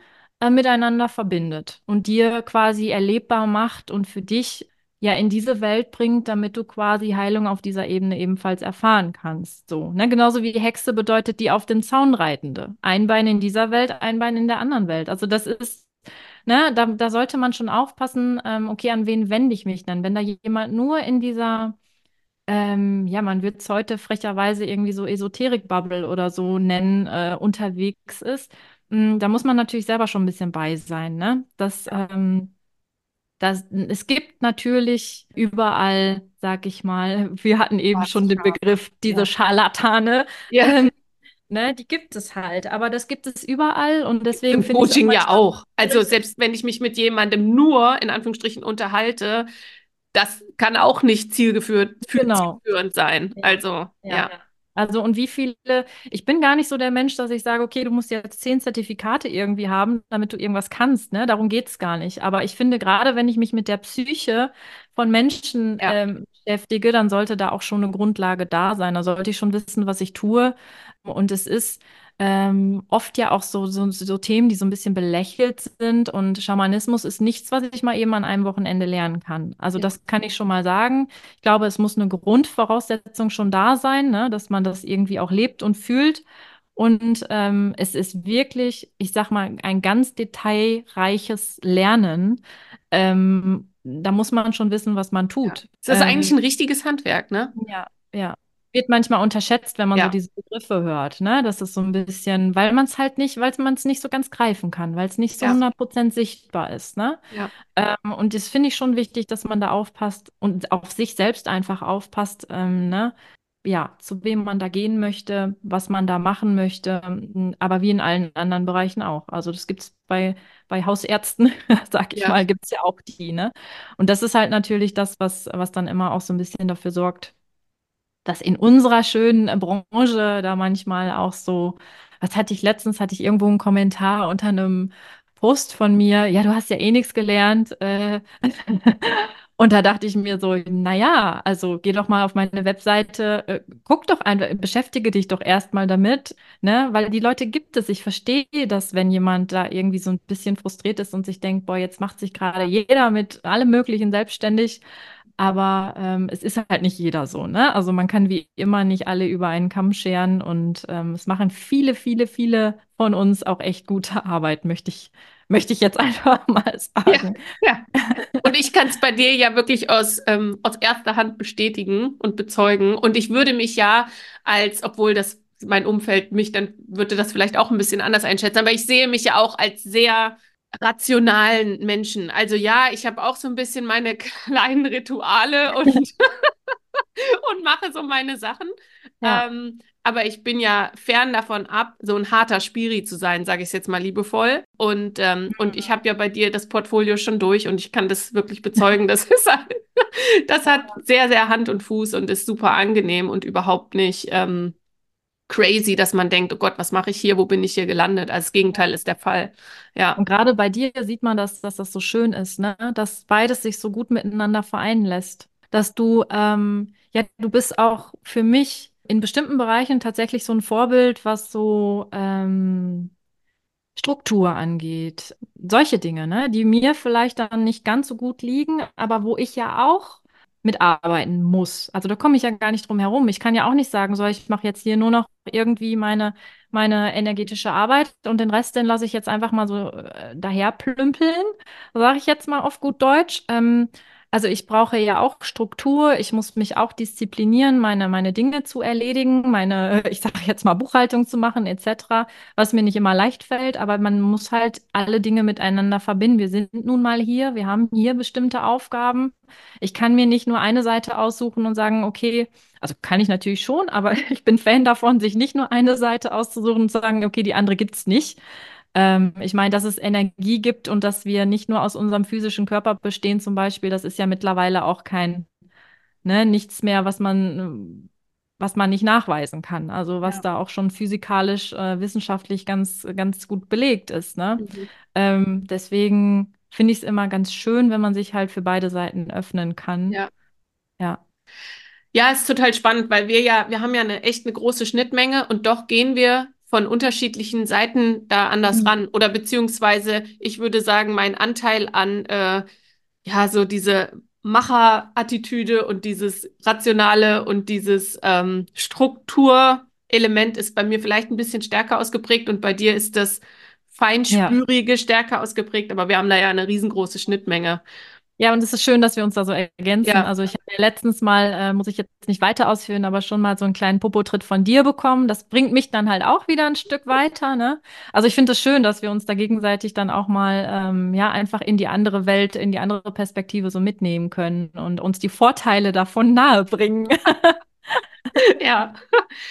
äh, miteinander verbindet und dir quasi erlebbar macht und für dich ja in diese Welt bringt, damit du quasi Heilung auf dieser Ebene ebenfalls erfahren kannst. So, ne? Genauso wie die Hexe bedeutet die auf dem Zaun reitende. Ein Bein in dieser Welt, ein Bein in der anderen Welt. Also das ist, ne, da, da sollte man schon aufpassen, ähm, okay, an wen wende ich mich denn? Wenn da jemand nur in dieser ähm, ja, man wird es heute frecherweise irgendwie so Esoterik-Bubble oder so nennen, äh, unterwegs ist, mh, da muss man natürlich selber schon ein bisschen bei sein, ne? Das, ähm, das, es gibt natürlich überall, sag ich mal, wir hatten eben schon den Begriff, diese ja. Scharlatane. Ja. Ähm, ne, die gibt es halt, aber das gibt es überall und deswegen finde ich. Coaching ja auch. Also selbst wenn ich mich mit jemandem nur in Anführungsstrichen unterhalte, das kann auch nicht zielgeführt, genau. zielführend sein. Ja. Also, ja. ja. Also und wie viele, ich bin gar nicht so der Mensch, dass ich sage, okay, du musst jetzt zehn Zertifikate irgendwie haben, damit du irgendwas kannst, ne? Darum geht es gar nicht. Aber ich finde, gerade wenn ich mich mit der Psyche von Menschen ja. ähm, beschäftige, dann sollte da auch schon eine Grundlage da sein. Da sollte ich schon wissen, was ich tue. Und es ist ähm, oft ja auch so, so, so Themen, die so ein bisschen belächelt sind. Und Schamanismus ist nichts, was ich mal eben an einem Wochenende lernen kann. Also ja. das kann ich schon mal sagen. Ich glaube, es muss eine Grundvoraussetzung schon da sein, ne? dass man das irgendwie auch lebt und fühlt. Und ähm, es ist wirklich, ich sag mal, ein ganz detailreiches Lernen. Ähm, da muss man schon wissen, was man tut. Ja. Das ist ähm, eigentlich ein richtiges Handwerk, ne? Ja, ja wird manchmal unterschätzt, wenn man ja. so diese Begriffe hört, ne? Das ist so ein bisschen, weil man es halt nicht, weil man es nicht so ganz greifen kann, weil es nicht so ja. 100% sichtbar ist, ne? Ja. Ähm, und das finde ich schon wichtig, dass man da aufpasst und auf sich selbst einfach aufpasst, ähm, ne? Ja, zu wem man da gehen möchte, was man da machen möchte, aber wie in allen anderen Bereichen auch. Also das gibt es bei, bei Hausärzten, sag ich ja. mal, gibt es ja auch die, ne? Und das ist halt natürlich das, was, was dann immer auch so ein bisschen dafür sorgt, dass in unserer schönen Branche da manchmal auch so, was hatte ich letztens, hatte ich irgendwo einen Kommentar unter einem Post von mir, ja, du hast ja eh nichts gelernt. Äh, und da dachte ich mir so, naja, also geh doch mal auf meine Webseite, äh, guck doch einfach, beschäftige dich doch erstmal damit, ne? Weil die Leute gibt es. Ich verstehe das, wenn jemand da irgendwie so ein bisschen frustriert ist und sich denkt, boah, jetzt macht sich gerade jeder mit allem Möglichen selbstständig. Aber ähm, es ist halt nicht jeder so, ne? Also man kann wie immer nicht alle über einen Kamm scheren und ähm, es machen viele, viele, viele von uns auch echt gute Arbeit, möchte ich, möchte ich jetzt einfach mal sagen. Ja, ja. Und ich kann es bei dir ja wirklich aus, ähm, aus erster Hand bestätigen und bezeugen. Und ich würde mich ja als, obwohl das mein Umfeld mich, dann würde das vielleicht auch ein bisschen anders einschätzen, aber ich sehe mich ja auch als sehr rationalen Menschen. Also ja, ich habe auch so ein bisschen meine kleinen Rituale und, und mache so meine Sachen. Ja. Ähm, aber ich bin ja fern davon ab, so ein harter Spiri zu sein, sage ich es jetzt mal liebevoll. Und, ähm, mhm. und ich habe ja bei dir das Portfolio schon durch und ich kann das wirklich bezeugen. Das ist halt, das hat sehr, sehr Hand und Fuß und ist super angenehm und überhaupt nicht ähm, crazy, dass man denkt, oh Gott, was mache ich hier, wo bin ich hier gelandet? Das Gegenteil ist der Fall. Ja. Und gerade bei dir sieht man, dass, dass das so schön ist, ne? dass beides sich so gut miteinander vereinen lässt. Dass du, ähm, ja, du bist auch für mich in bestimmten Bereichen tatsächlich so ein Vorbild, was so ähm, Struktur angeht. Solche Dinge, ne? die mir vielleicht dann nicht ganz so gut liegen, aber wo ich ja auch mitarbeiten muss. Also da komme ich ja gar nicht drum herum. Ich kann ja auch nicht sagen, so ich mache jetzt hier nur noch irgendwie meine, meine energetische Arbeit und den Rest, den lasse ich jetzt einfach mal so äh, daher sage ich jetzt mal auf gut Deutsch. Ähm, also ich brauche ja auch Struktur, ich muss mich auch disziplinieren, meine, meine Dinge zu erledigen, meine, ich sage jetzt mal Buchhaltung zu machen etc., was mir nicht immer leicht fällt, aber man muss halt alle Dinge miteinander verbinden. Wir sind nun mal hier, wir haben hier bestimmte Aufgaben. Ich kann mir nicht nur eine Seite aussuchen und sagen, okay, also kann ich natürlich schon, aber ich bin Fan davon, sich nicht nur eine Seite auszusuchen und zu sagen, okay, die andere gibt's nicht. Ähm, ich meine, dass es Energie gibt und dass wir nicht nur aus unserem physischen Körper bestehen, zum Beispiel, das ist ja mittlerweile auch kein, ne, nichts mehr, was man, was man nicht nachweisen kann. Also was ja. da auch schon physikalisch, äh, wissenschaftlich ganz, ganz gut belegt ist. Ne? Mhm. Ähm, deswegen finde ich es immer ganz schön, wenn man sich halt für beide Seiten öffnen kann. Ja. Ja. Ja, ist total spannend, weil wir ja, wir haben ja eine echt eine große Schnittmenge und doch gehen wir von unterschiedlichen Seiten da anders Mhm. ran. Oder beziehungsweise, ich würde sagen, mein Anteil an, äh, ja, so diese Macherattitüde und dieses Rationale und dieses ähm, Strukturelement ist bei mir vielleicht ein bisschen stärker ausgeprägt und bei dir ist das Ja. Feinspürige stärker ausgeprägt, aber wir haben da ja eine riesengroße Schnittmenge. Ja, und es ist schön, dass wir uns da so ergänzen. Ja, Also ich habe ja letztens mal, äh, muss ich jetzt nicht weiter ausführen, aber schon mal so einen kleinen Popotritt von dir bekommen. Das bringt mich dann halt auch wieder ein Stück weiter, ne? Also ich finde es schön, dass wir uns da gegenseitig dann auch mal, ähm, ja, einfach in die andere Welt, in die andere Perspektive so mitnehmen können und uns die Vorteile davon nahebringen. ja.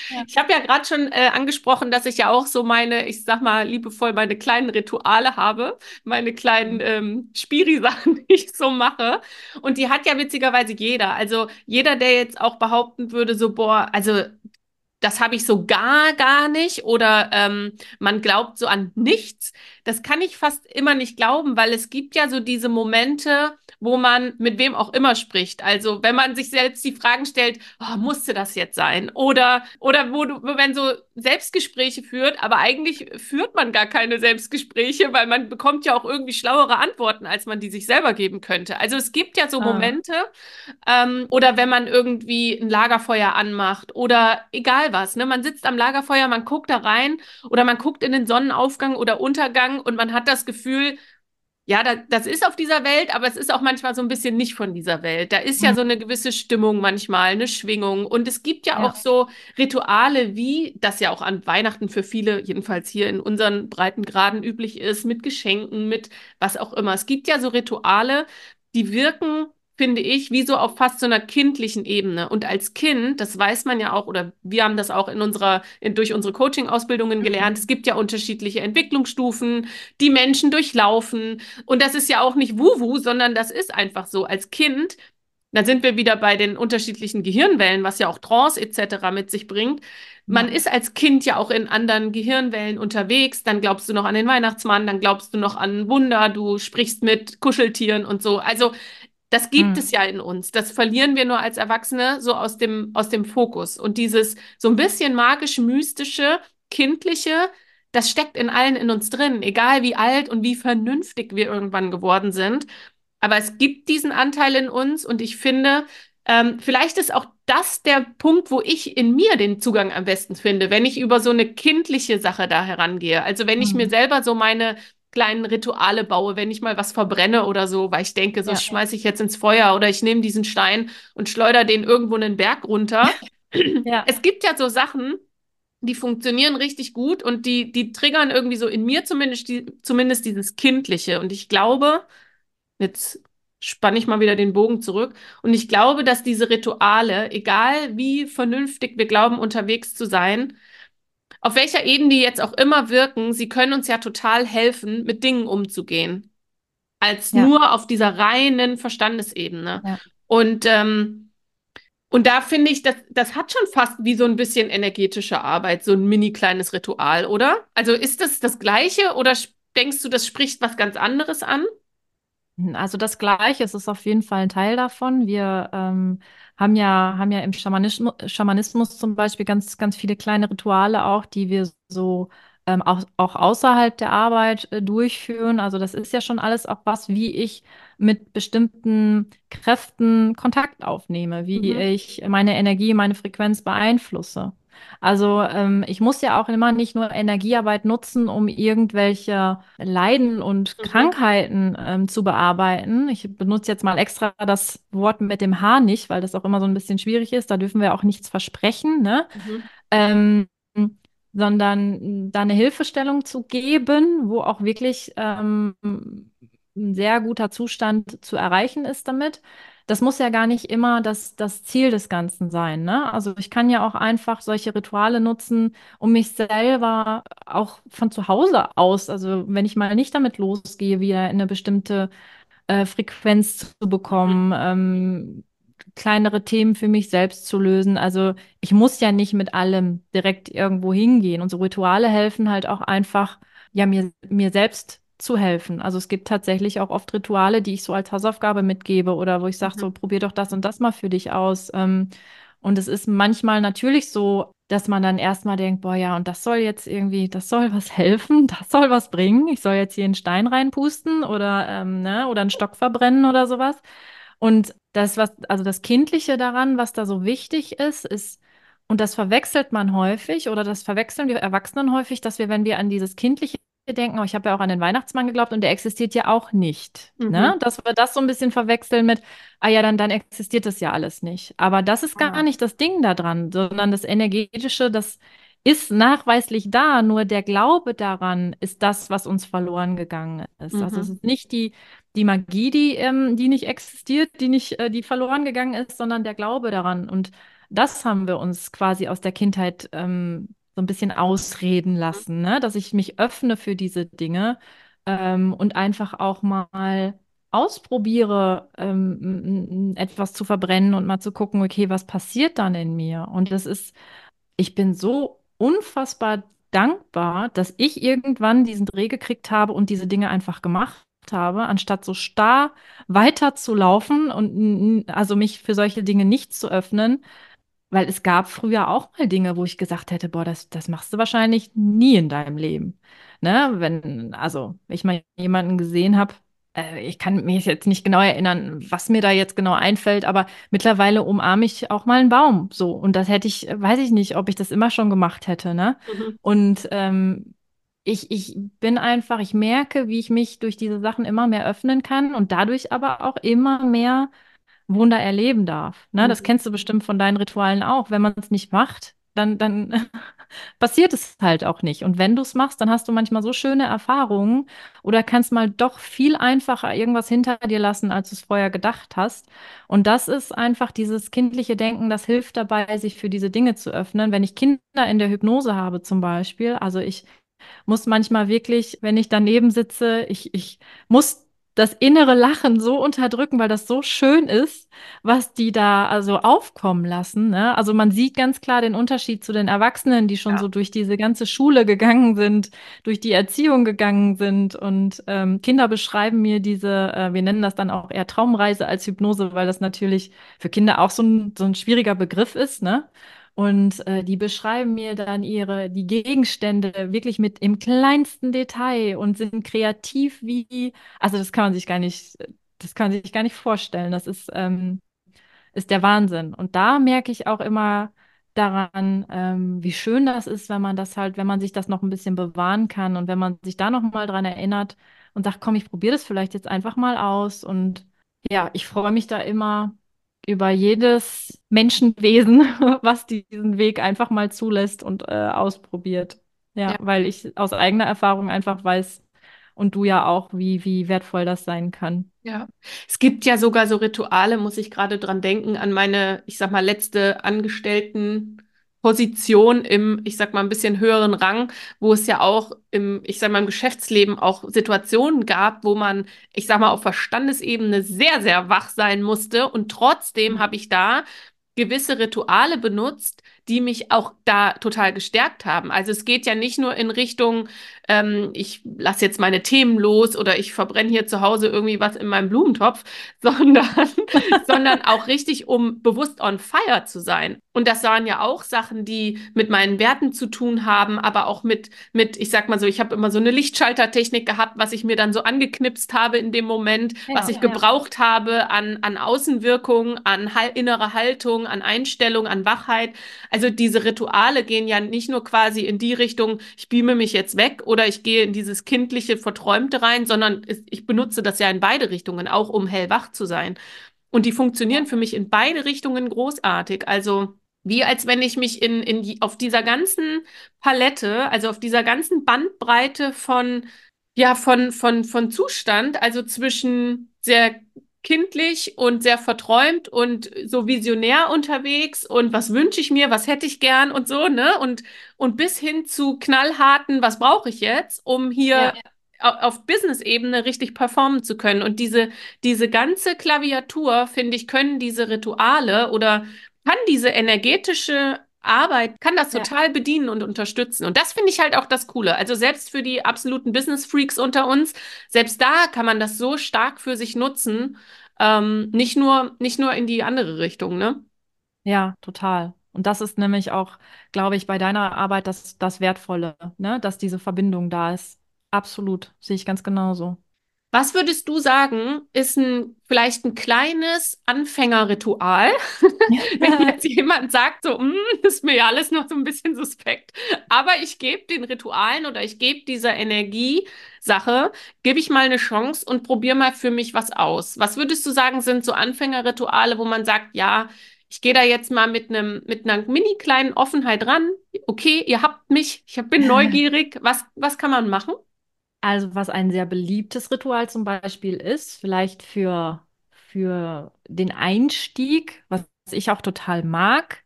Ja. Ich habe ja gerade schon äh, angesprochen, dass ich ja auch so meine, ich sag mal liebevoll, meine kleinen Rituale habe, meine kleinen ähm, Spiri-Sachen, die ich so mache. Und die hat ja witzigerweise jeder. Also jeder, der jetzt auch behaupten würde, so, boah, also das habe ich so gar, gar nicht oder ähm, man glaubt so an nichts. Das kann ich fast immer nicht glauben, weil es gibt ja so diese Momente, wo man mit wem auch immer spricht. Also wenn man sich selbst die Fragen stellt, oh, musste das jetzt sein? Oder, oder wo du, wenn so Selbstgespräche führt, aber eigentlich führt man gar keine Selbstgespräche, weil man bekommt ja auch irgendwie schlauere Antworten, als man die sich selber geben könnte. Also es gibt ja so Ah, Momente, ähm, oder wenn man irgendwie ein Lagerfeuer anmacht oder egal was, ne? Man sitzt am Lagerfeuer, man guckt da rein oder man guckt in den Sonnenaufgang oder Untergang und man hat das Gefühl, ja, da, das ist auf dieser Welt, aber es ist auch manchmal so ein bisschen nicht von dieser Welt. Da ist ja mm, so eine gewisse Stimmung manchmal, eine Schwingung. Und es gibt ja auch ja, so Rituale, wie das ja auch an Weihnachten für viele, jedenfalls hier in unseren Breitengraden üblich ist, mit Geschenken, mit was auch immer. Es gibt ja so Rituale, die wirken, finde ich, wie so auf fast so einer kindlichen Ebene. Und als Kind, das weiß man ja auch, oder wir haben das auch in unserer, in, durch unsere Coaching-Ausbildungen gelernt, es gibt ja unterschiedliche Entwicklungsstufen, die Menschen durchlaufen. Und das ist ja auch nicht Wuhu, sondern das ist einfach so. Als Kind, da sind wir wieder bei den unterschiedlichen Gehirnwellen, was ja auch Trance etc. mit sich bringt. Man ja, ist als Kind ja auch in anderen Gehirnwellen unterwegs. Dann glaubst du noch an den Weihnachtsmann, dann glaubst du noch an Wunder, du sprichst mit Kuscheltieren und so. Also das gibt mm, es ja in uns. Das verlieren wir nur als Erwachsene so aus dem, aus dem Fokus. Und dieses so ein bisschen magisch-mystische, kindliche, das steckt in allen in uns drin, egal wie alt und wie vernünftig wir irgendwann geworden sind. Aber es gibt diesen Anteil in uns und ich finde, ähm, vielleicht ist auch das der Punkt, wo ich in mir den Zugang am besten finde, wenn ich über so eine kindliche Sache da herangehe. Also wenn ich mir mm, selber so meine kleinen Rituale baue, wenn ich mal was verbrenne oder so, weil ich denke, so ja, schmeiße ich jetzt ins Feuer oder ich nehme diesen Stein und schleudere den irgendwo einen Berg runter. ja, Es gibt ja so Sachen, die funktionieren richtig gut und die, die triggern irgendwie so in mir zumindest, die, zumindest dieses Kindliche. Und ich glaube, jetzt spanne ich mal wieder den Bogen zurück. Und ich glaube, dass diese Rituale, egal wie vernünftig wir glauben, unterwegs zu sein, auf welcher Ebene die jetzt auch immer wirken, sie können uns ja total helfen, mit Dingen umzugehen, als ja, nur auf dieser reinen Verstandesebene. ja. Und, ähm, und da finde ich, das, das hat schon fast wie so ein bisschen energetische Arbeit, so ein mini kleines Ritual, oder? Also ist das das Gleiche oder denkst du, das spricht was ganz anderes an? Also das Gleiche, es ist auf jeden Fall ein Teil davon. Wir ähm, haben ja, haben ja im Schamanismus, Schamanismus zum Beispiel ganz, ganz viele kleine Rituale auch, die wir so ähm, auch, auch außerhalb der Arbeit äh, durchführen. Also das ist ja schon alles auch was, wie ich mit bestimmten Kräften Kontakt aufnehme, wie Mhm. ich meine Energie, meine Frequenz beeinflusse. Also ähm, ich muss ja auch immer nicht nur Energiearbeit nutzen, um irgendwelche Leiden und Mhm. Krankheiten ähm, zu bearbeiten. Ich benutze jetzt mal extra das Wort mit dem Haar nicht, weil das auch immer so ein bisschen schwierig ist. Da dürfen wir auch nichts versprechen, ne? Mhm. Ähm, sondern da eine Hilfestellung zu geben, wo auch wirklich ähm, ein sehr guter Zustand zu erreichen ist damit. Das muss ja gar nicht immer das, das Ziel des Ganzen sein, ne? Also ich kann ja auch einfach solche Rituale nutzen, um mich selber auch von zu Hause aus, also wenn ich mal nicht damit losgehe, wieder in eine bestimmte äh, Frequenz zu bekommen, ähm, kleinere Themen für mich selbst zu lösen. Also ich muss ja nicht mit allem direkt irgendwo hingehen. Und so Rituale helfen halt auch einfach, ja, mir, mir selbst zu helfen. Also es gibt tatsächlich auch oft Rituale, die ich so als Hausaufgabe mitgebe oder wo ich sage, Mhm. so probier doch das und das mal für dich aus. Ähm, und es ist manchmal natürlich so, dass man dann erstmal denkt, boah, ja, und das soll jetzt irgendwie, das soll was helfen, das soll was bringen. Ich soll jetzt hier einen Stein reinpusten oder, ähm, ne, oder einen Stock verbrennen oder sowas. Und das, was, also das Kindliche daran, was da so wichtig ist, ist, und das verwechselt man häufig oder das verwechseln wir Erwachsenen häufig, dass wir, wenn wir an dieses Kindliche denken, oh, ich habe ja auch an den Weihnachtsmann geglaubt und der existiert ja auch nicht. Ne? Mhm. Ne? Dass wir das so ein bisschen verwechseln mit, ah ja, dann, dann existiert das ja alles nicht. Aber das ist gar ja. nicht das Ding da dran, sondern das Energetische, das ist nachweislich da, nur der Glaube daran ist das, was uns verloren gegangen ist. Mhm. Also es ist nicht die, die Magie, die, ähm, die nicht existiert, die nicht, äh, die verloren gegangen ist, sondern der Glaube daran. Und das haben wir uns quasi aus der Kindheit ähm, so ein bisschen ausreden lassen, ne? dass ich mich öffne für diese Dinge ähm, und einfach auch mal ausprobiere, ähm, etwas zu verbrennen und mal zu gucken, okay, was passiert dann in mir? Und das ist, ich bin so unfassbar dankbar, dass ich irgendwann diesen Dreh gekriegt habe und diese Dinge einfach gemacht habe, anstatt so starr weiterzulaufen und also mich für solche Dinge nicht zu öffnen, weil es gab früher auch mal Dinge, wo ich gesagt hätte, boah, das, das machst du wahrscheinlich nie in deinem Leben. Ne? Wenn, also ich mal jemanden gesehen habe, äh, ich kann mich jetzt nicht genau erinnern, was mir da jetzt genau einfällt, aber mittlerweile umarme ich auch mal einen Baum. So. Und das hätte ich, weiß ich nicht, ob ich das immer schon gemacht hätte, ne? Mhm. Und ähm, ich, ich bin einfach, ich merke, wie ich mich durch diese Sachen immer mehr öffnen kann und dadurch aber auch immer mehr Wunder erleben darf. Ne? Das mhm. kennst du bestimmt von deinen Ritualen auch. Wenn man es nicht macht, dann, dann passiert es halt auch nicht. Und wenn du es machst, dann hast du manchmal so schöne Erfahrungen oder kannst mal doch viel einfacher irgendwas hinter dir lassen, als du es vorher gedacht hast. Und das ist einfach dieses kindliche Denken, das hilft dabei, sich für diese Dinge zu öffnen. Wenn ich Kinder in der Hypnose habe zum Beispiel, also ich muss manchmal wirklich, wenn ich daneben sitze, ich, ich muss das innere Lachen so unterdrücken, weil das so schön ist, was die da also aufkommen lassen. Ne? Also man sieht ganz klar den Unterschied zu den Erwachsenen, die schon ja. so durch diese ganze Schule gegangen sind, durch die Erziehung gegangen sind. Und ähm, Kinder beschreiben mir diese, äh, wir nennen das dann auch eher Traumreise als Hypnose, weil das natürlich für Kinder auch so ein, so ein schwieriger Begriff ist. Ne? Und äh, die beschreiben mir dann ihre, die Gegenstände wirklich mit im kleinsten Detail und sind kreativ wie, also das kann man sich gar nicht, das kann man sich gar nicht vorstellen. Das ist, ähm, ist der Wahnsinn. Und da merke ich auch immer daran, ähm, wie schön das ist, wenn man das halt, wenn man sich das noch ein bisschen bewahren kann und wenn man sich da noch mal dran erinnert und sagt, komm, ich probiere das vielleicht jetzt einfach mal aus. Und ja, ich freue mich da immer über jedes Menschenwesen, was diesen Weg einfach mal zulässt und äh, ausprobiert. Ja, ja, weil ich aus eigener Erfahrung einfach weiß und du ja auch, wie, wie wertvoll das sein kann. Ja, es gibt ja sogar so Rituale, muss ich gerade dran denken, an meine, ich sag mal, letzte Angestellten. Position im, ich sag mal, ein bisschen höheren Rang, wo es ja auch im, ich sag mal, im Geschäftsleben auch Situationen gab, wo man, ich sag mal, auf Verstandesebene sehr, sehr wach sein musste. Und trotzdem habe ich da gewisse Rituale benutzt, die mich auch da total gestärkt haben. Also es geht ja nicht nur in Richtung, ähm, ich lasse jetzt meine Themen los oder ich verbrenne hier zu Hause irgendwie was in meinem Blumentopf, sondern, sondern auch richtig, um bewusst on fire zu sein. Und das waren ja auch Sachen, die mit meinen Werten zu tun haben, aber auch mit, mit ich sag mal so, ich habe immer so eine Lichtschaltertechnik gehabt, was ich mir dann so angeknipst habe in dem Moment, ja, was ich ja. gebraucht habe an, an Außenwirkung, an innere Haltung, an Einstellung, an Wachheit. Also diese Rituale gehen ja nicht nur quasi in die Richtung, ich beame mich jetzt weg oder ich gehe in dieses kindliche, verträumte rein, sondern ich benutze das ja in beide Richtungen, auch um hellwach zu sein. Und die funktionieren für mich in beide Richtungen großartig. Also wie als wenn ich mich in, in die, auf dieser ganzen Palette, also auf dieser ganzen Bandbreite von, ja, von, von, von Zustand, also zwischen sehr kindlich und sehr verträumt und so visionär unterwegs und was wünsche ich mir, was hätte ich gern und so, ne? Und, und bis hin zu knallharten, was brauche ich jetzt, um hier ja, ja. auf Business-Ebene richtig performen zu können. Und diese, diese ganze Klaviatur, finde ich, können diese Rituale oder kann diese energetische Arbeit kann das total ja. bedienen und unterstützen. Und das finde ich halt auch das Coole. Also selbst für die absoluten Business Freaks unter uns, selbst da kann man das so stark für sich nutzen. Ähm, nicht nur, nicht nur in die andere Richtung, ne? Ja, total. Und das ist nämlich auch, glaube ich, bei deiner Arbeit das, das Wertvolle, ne? Dass diese Verbindung da ist. Absolut, sehe ich ganz genauso. Was würdest du sagen, ist ein vielleicht ein kleines Anfängerritual, wenn jetzt jemand sagt, so, mm, ist mir ja alles noch so ein bisschen suspekt, aber ich gebe den Ritualen oder ich gebe dieser Energiesache, gebe ich mal eine Chance und probiere mal für mich was aus. Was würdest du sagen, sind so Anfängerrituale, wo man sagt, ja, ich gehe da jetzt mal mit einem mit einer mini kleinen Offenheit ran. Okay, ihr habt mich, ich bin neugierig. Was was kann man machen? Also, was ein sehr beliebtes Ritual zum Beispiel ist, vielleicht für, für den Einstieg, was ich auch total mag,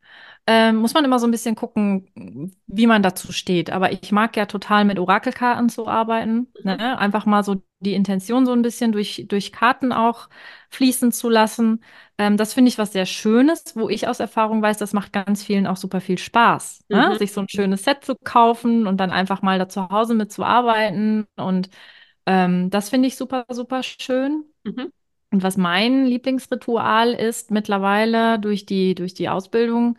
ähm, muss man immer so ein bisschen gucken, wie man dazu steht. Aber ich mag ja total mit Orakelkarten zu arbeiten. Mhm. Ne? Einfach mal so die Intention so ein bisschen durch, durch Karten auch fließen zu lassen. Ähm, das finde ich was sehr Schönes, wo ich aus Erfahrung weiß, das macht ganz vielen auch super viel Spaß, ne? Mhm. Sich so ein schönes Set zu kaufen und dann einfach mal da zu Hause mit zu arbeiten. Und ähm, das finde ich super, super schön. Mhm. Und was mein Lieblingsritual ist mittlerweile durch die, durch die Ausbildung,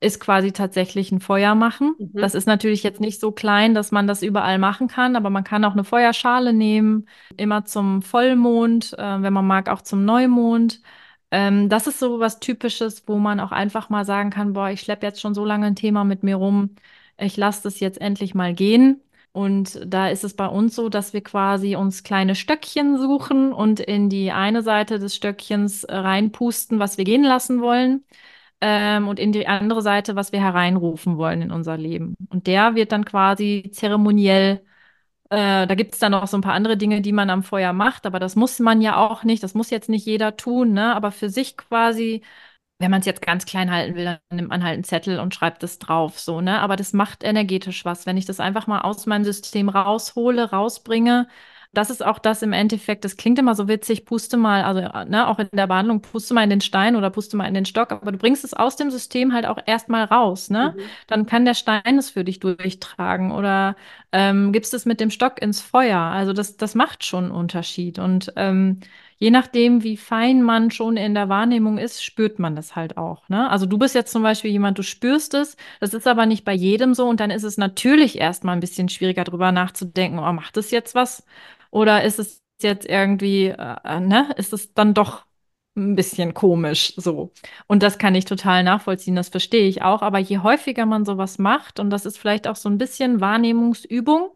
ist quasi tatsächlich ein Feuer machen. Mhm. Das ist natürlich jetzt nicht so klein, dass man das überall machen kann, aber man kann auch eine Feuerschale nehmen, immer zum Vollmond, äh, wenn man mag, auch zum Neumond. Ähm, das ist so was Typisches, wo man auch einfach mal sagen kann, boah, ich schleppe jetzt schon so lange ein Thema mit mir rum, ich lasse das jetzt endlich mal gehen. Und da ist es bei uns so, dass wir quasi uns kleine Stöckchen suchen und in die eine Seite des Stöckchens reinpusten, was wir gehen lassen wollen ähm, und in die andere Seite, was wir hereinrufen wollen in unser Leben. Und der wird dann quasi zeremoniell, äh, da gibt es dann noch so ein paar andere Dinge, die man am Feuer macht, aber das muss man ja auch nicht, das muss jetzt nicht jeder tun, ne? Aber für sich quasi, wenn man es jetzt ganz klein halten will, dann nimmt man halt einen Zettel und schreibt es drauf, so, ne? Aber das macht energetisch was, wenn ich das einfach mal aus meinem System raushole, rausbringe das ist auch das im Endeffekt, das klingt immer so witzig, puste mal, also ne, auch in der Behandlung, puste mal in den Stein oder puste mal in den Stock, aber du bringst es aus dem System halt auch erstmal raus, ne? Mhm. Dann kann der Stein es für dich durchtragen oder ähm, gibst es mit dem Stock ins Feuer. Also das, das macht schon einen Unterschied. Und ähm, je nachdem, wie fein man schon in der Wahrnehmung ist, spürt man das halt auch. Ne? Also du bist jetzt zum Beispiel jemand, du spürst es, das ist aber nicht bei jedem so und dann ist es natürlich erstmal ein bisschen schwieriger drüber nachzudenken, oh, macht das jetzt was? Oder ist es jetzt irgendwie, äh, ne, ist es dann doch ein bisschen komisch so. Und das kann ich total nachvollziehen, das verstehe ich auch. Aber je häufiger man sowas macht, und das ist vielleicht auch so ein bisschen Wahrnehmungsübung,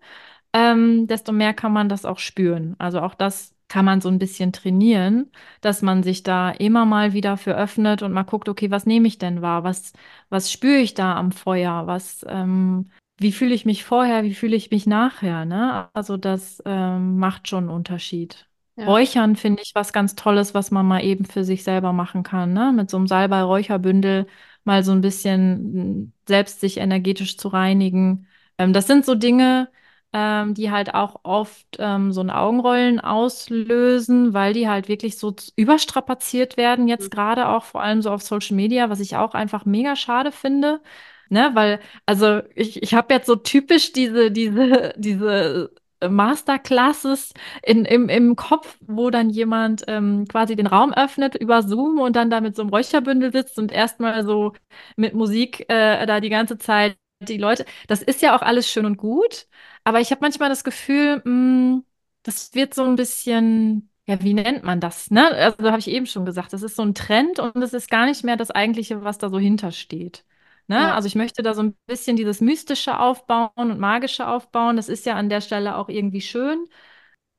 ähm, desto mehr kann man das auch spüren. Also auch das kann man so ein bisschen trainieren, dass man sich da immer mal wieder für öffnet und mal guckt, okay, was nehme ich denn wahr? Was, was spüre ich da am Feuer? Was, ähm, wie fühle ich mich vorher, wie fühle ich mich nachher, ne? Also das ähm, macht schon einen Unterschied. Ja. Räuchern finde ich was ganz Tolles, was man mal eben für sich selber machen kann, ne? Mit so einem Salbei-Räucherbündel mal so ein bisschen mm, selbst sich energetisch zu reinigen. Ähm, das sind so Dinge, ähm, die halt auch oft ähm, so ein Augenrollen auslösen, weil die halt wirklich so überstrapaziert werden, jetzt gerade auch vor allem so auf Social Media, was ich auch einfach mega schade finde. Ne, weil, also ich, ich habe jetzt so typisch diese, diese, diese Masterclasses in, im, im Kopf, wo dann jemand ähm, quasi den Raum öffnet über Zoom und dann da mit so einem Räucherbündel sitzt und erstmal so mit Musik äh, da die ganze Zeit die Leute. Das ist ja auch alles schön und gut, aber ich habe manchmal das Gefühl, mh, das wird so ein bisschen, ja, wie nennt man das? Ne? Also habe ich eben schon gesagt, das ist so ein Trend und es ist gar nicht mehr das Eigentliche, was da so hintersteht. Ne? Ja. Also ich möchte da so ein bisschen dieses Mystische aufbauen und Magische aufbauen. Das ist ja an der Stelle auch irgendwie schön.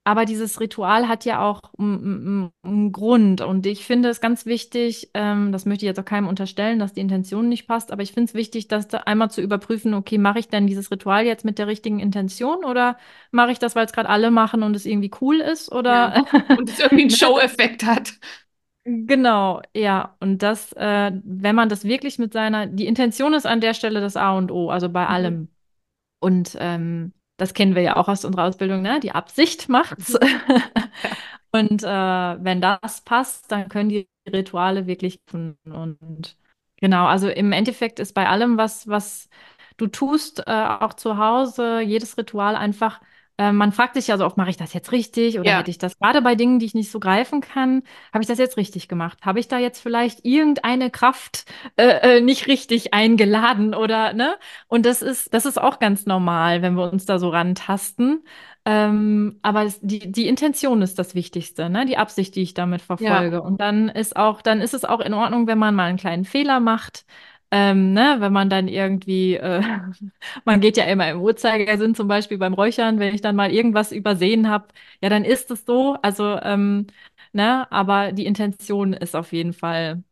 Aber dieses Ritual hat ja auch einen Grund. Und ich finde es ganz wichtig, ähm, das möchte ich jetzt auch keinem unterstellen, dass die Intention nicht passt, aber ich finde es wichtig, das da einmal zu überprüfen, okay, mache ich denn dieses Ritual jetzt mit der richtigen Intention oder mache ich das, weil es gerade alle machen und es irgendwie cool ist? Ja. Oder Und es irgendwie einen Ne? Show-Effekt hat. Genau, ja. Und das, äh, wenn man das wirklich mit seiner, die Intention ist an der Stelle das A und O, also bei Mhm. allem. Und ähm, das kennen wir ja auch aus unserer Ausbildung, ne? Die Absicht macht's. Ja. Und äh, wenn das passt, dann können die Rituale wirklich tun. Und genau, also im Endeffekt ist bei allem, was, was du tust, äh, auch zu Hause, jedes Ritual einfach äh, man fragt sich ja so oft, mache ich das jetzt richtig oder Ja, hätte ich das gerade bei Dingen, die ich nicht so greifen kann, habe ich das jetzt richtig gemacht? Habe ich da jetzt vielleicht irgendeine Kraft äh, äh, nicht richtig eingeladen oder ne? Und das ist, das ist auch ganz normal, wenn wir uns da so rantasten. Ähm, aber es, die, die Intention ist das Wichtigste, ne? Die Absicht, die ich damit ja, verfolge. Und dann ist auch, dann ist es auch in Ordnung, wenn man mal einen kleinen Fehler macht. Ähm, ne, wenn man dann irgendwie, äh, man geht ja immer im Uhrzeigersinn, zum Beispiel beim Räuchern, wenn ich dann mal irgendwas übersehen habe, ja, dann ist es so. Also, ähm, ne, aber die Intention ist auf jeden Fall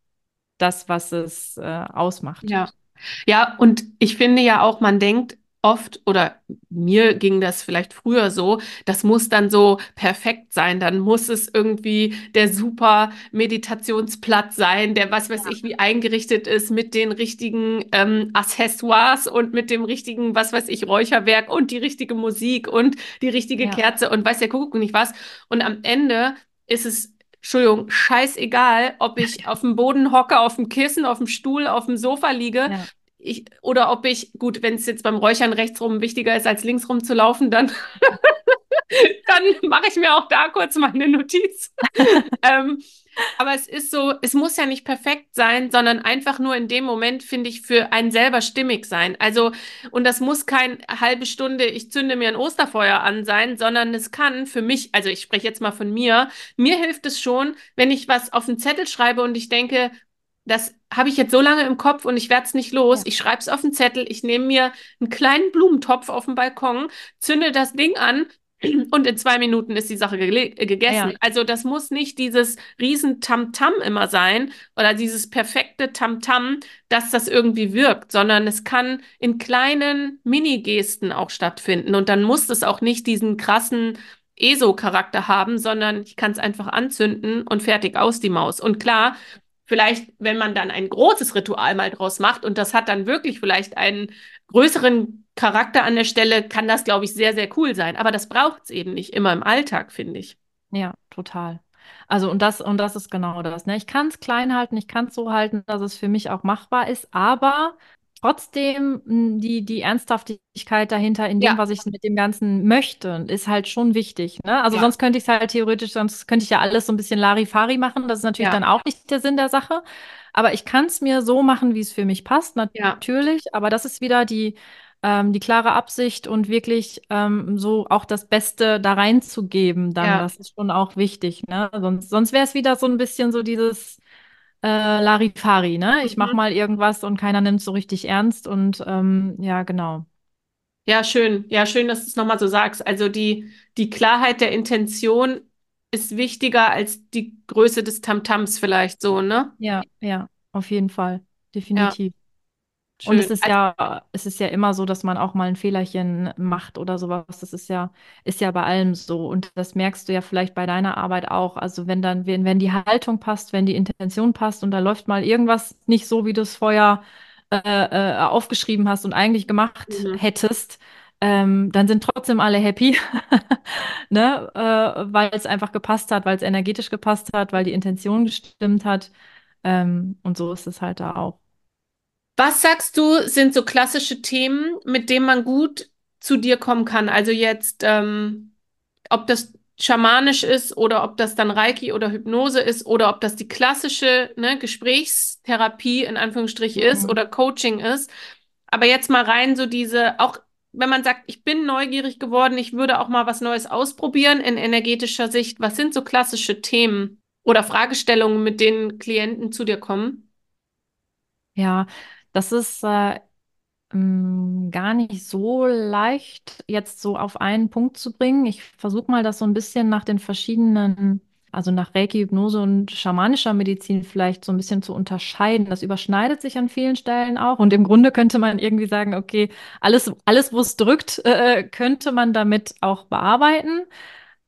das, was es äh, ausmacht. ja. Ja, und ich finde ja auch, man denkt oft, oder mir ging das vielleicht früher so, das muss dann so perfekt sein, dann muss es irgendwie der super Meditationsplatz sein, der was weiß ich wie eingerichtet ist mit den richtigen ähm, Accessoires und mit dem richtigen, was weiß ich, Räucherwerk und die richtige Musik und die richtige Ja, Kerze und weiß der Kuckuck nicht was. Und am Ende ist es Entschuldigung, scheißegal, ob ich auf dem Boden hocke, auf dem Kissen, auf dem Stuhl, auf dem Sofa liege ja. Ich, oder ob ich, gut, wenn es jetzt beim Räuchern rechtsrum wichtiger ist, als linksrum zu laufen, dann, dann mache ich mir auch da kurz mal eine Notiz. ähm, aber es ist so, es muss ja nicht perfekt sein, sondern einfach nur in dem Moment, finde ich, für einen selber stimmig sein. Also, und das muss kein halbe Stunde, ich zünde mir ein Osterfeuer an sein, sondern es kann für mich, also ich spreche jetzt mal von mir, mir hilft es schon, wenn ich was auf einen Zettel schreibe und ich denke, das habe ich jetzt so lange im Kopf und ich werde es nicht los. Ja, Ich schreibe es auf den Zettel, ich nehme mir einen kleinen Blumentopf auf dem Balkon, zünde das Ding an und in zwei Minuten ist die Sache gele- äh, gegessen. ja, Also das muss nicht dieses riesen Tamtam immer sein oder dieses perfekte Tamtam, dass das irgendwie wirkt, sondern es kann in kleinen Mini-Gesten auch stattfinden. Und dann muss es auch nicht diesen krassen ESO-Charakter haben, sondern ich kann es einfach anzünden und fertig aus die Maus. Und klar, vielleicht, wenn man dann ein großes Ritual mal draus macht und das hat dann wirklich vielleicht einen größeren Charakter an der Stelle, kann das, glaube ich, sehr, sehr cool sein. Aber das braucht es eben nicht immer im Alltag, finde ich. ja, total. Also und das und das ist genau das. Ne? Ich kann es klein halten, ich kann es so halten, dass es für mich auch machbar ist, aber trotzdem mh, die die Ernsthaftigkeit dahinter in dem, Ja, was ich mit dem Ganzen möchte, ist halt schon wichtig. Ne? Also ja, sonst könnte ich es halt theoretisch, sonst könnte ich ja alles so ein bisschen Larifari machen. Das ist natürlich ja, dann auch nicht der Sinn der Sache. Aber ich kann es mir so machen, wie es für mich passt, natürlich. Aber das ist wieder die ähm, die klare Absicht und wirklich ähm, so auch das Beste da reinzugeben, dann, das ist schon auch wichtig, ne? Sonst, sonst wäre es wieder so ein bisschen so dieses äh, Larifari, ne? Ich mach Mhm. mal irgendwas und keiner nimmt so richtig ernst und ähm, ja, genau. Ja, schön. Ja, schön, dass du es nochmal so sagst. Also die, die Klarheit der Intention ist wichtiger als die Größe des Tamtams vielleicht so, ne? Ja, ja, auf jeden Fall, Ja, definitiv. Und es schön. ist Also, ja, es ist ja immer so, dass man auch mal ein Fehlerchen macht oder sowas. Das ist ja, ist ja bei allem so. Und das merkst du ja vielleicht bei deiner Arbeit auch. Also wenn dann, wenn, wenn die Haltung passt, wenn die Intention passt und da läuft mal irgendwas nicht so, wie du es vorher äh, äh, aufgeschrieben hast und eigentlich gemacht mhm. hättest, ähm, dann sind trotzdem alle happy, ne? Äh, weil es einfach gepasst hat, weil es energetisch gepasst hat, weil die Intention gestimmt hat. Ähm, und so ist es halt da auch. Was sagst du, sind so klassische Themen, mit denen man gut zu dir kommen kann? Also jetzt, ähm, ob das schamanisch ist oder ob das dann Reiki oder Hypnose ist oder ob das die klassische, ne, Gesprächstherapie in Anführungsstrich ist Mhm. oder Coaching ist. Aber jetzt mal rein so diese, auch wenn man sagt, ich bin neugierig geworden, ich würde auch mal was Neues ausprobieren in energetischer Sicht. Was sind so klassische Themen oder Fragestellungen, mit denen Klienten zu dir kommen? Ja, das ist äh, mh, gar nicht so leicht, jetzt so auf einen Punkt zu bringen. Ich versuche mal, das so ein bisschen nach den verschiedenen, also nach Reiki, Hypnose und schamanischer Medizin vielleicht so ein bisschen zu unterscheiden. Das überschneidet sich an vielen Stellen auch. Und im Grunde könnte man irgendwie sagen, okay, alles, alles, wo es drückt, äh, könnte man damit auch bearbeiten.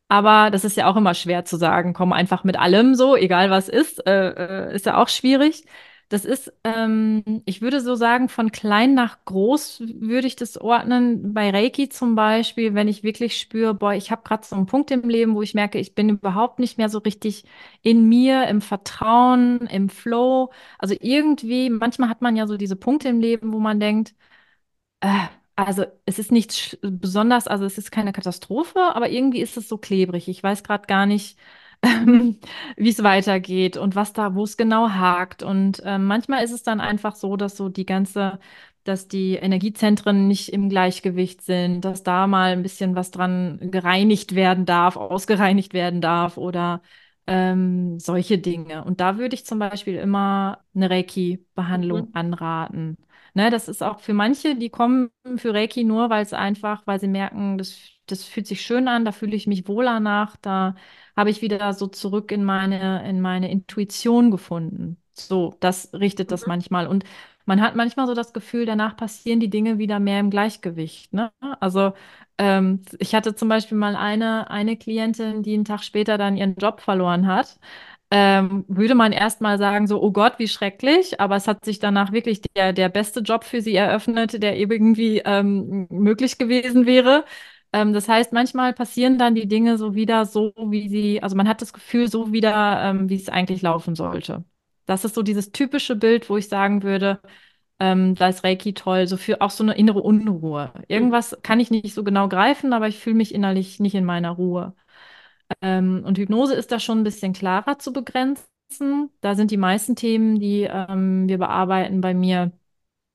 Aber das ist ja auch immer schwer zu sagen, komm einfach mit allem so, egal was ist, äh, äh, ist ja auch schwierig. Das ist, ähm, ich würde so sagen, von klein nach groß würde ich das ordnen. Bei Reiki zum Beispiel, wenn ich wirklich spüre, boah, ich habe gerade so einen Punkt im Leben, wo ich merke, ich bin überhaupt nicht mehr so richtig in mir, im Vertrauen, im Flow. Also irgendwie, manchmal hat man ja so diese Punkte im Leben, wo man denkt, äh, also es ist nichts besonders, also es ist keine Katastrophe, aber irgendwie ist es so klebrig. Ich weiß gerade gar nicht, wie es weitergeht und was da, wo es genau hakt. Und äh, manchmal ist es dann einfach so, dass so die ganze, dass die Energiezentren nicht im Gleichgewicht sind, dass da mal ein bisschen was dran gereinigt werden darf, ausgereinigt werden darf oder ähm, solche Dinge. Und da würde ich zum Beispiel immer eine Reiki-Behandlung Mhm. anraten. Ne, das ist auch für manche, die kommen für Reiki nur, weil es einfach, weil sie merken, das, das fühlt sich schön an, da fühle ich mich wohler nach, da habe ich wieder so zurück in meine, in meine Intuition gefunden. So, das richtet das Mhm. manchmal. Und man hat manchmal so das Gefühl, danach passieren die Dinge wieder mehr im Gleichgewicht. Ne? Also ähm, ich hatte zum Beispiel mal eine, eine Klientin, die einen Tag später dann ihren Job verloren hat. Ähm, würde man erstmal sagen, so, oh Gott, wie schrecklich, aber es hat sich danach wirklich der, der beste Job für sie eröffnet, der irgendwie ähm, möglich gewesen wäre. Ähm, das heißt, manchmal passieren dann die Dinge so wieder so, wie sie, also man hat das Gefühl, so wieder, ähm, wie es eigentlich laufen sollte. Das ist so dieses typische Bild, wo ich sagen würde, ähm, da ist Reiki toll, so für auch so eine innere Unruhe. Mhm. Irgendwas kann ich nicht so genau greifen, aber ich fühle mich innerlich nicht in meiner Ruhe. Ähm, und Hypnose ist da schon ein bisschen klarer zu begrenzen. Da sind die meisten Themen, die ähm, wir bearbeiten bei mir,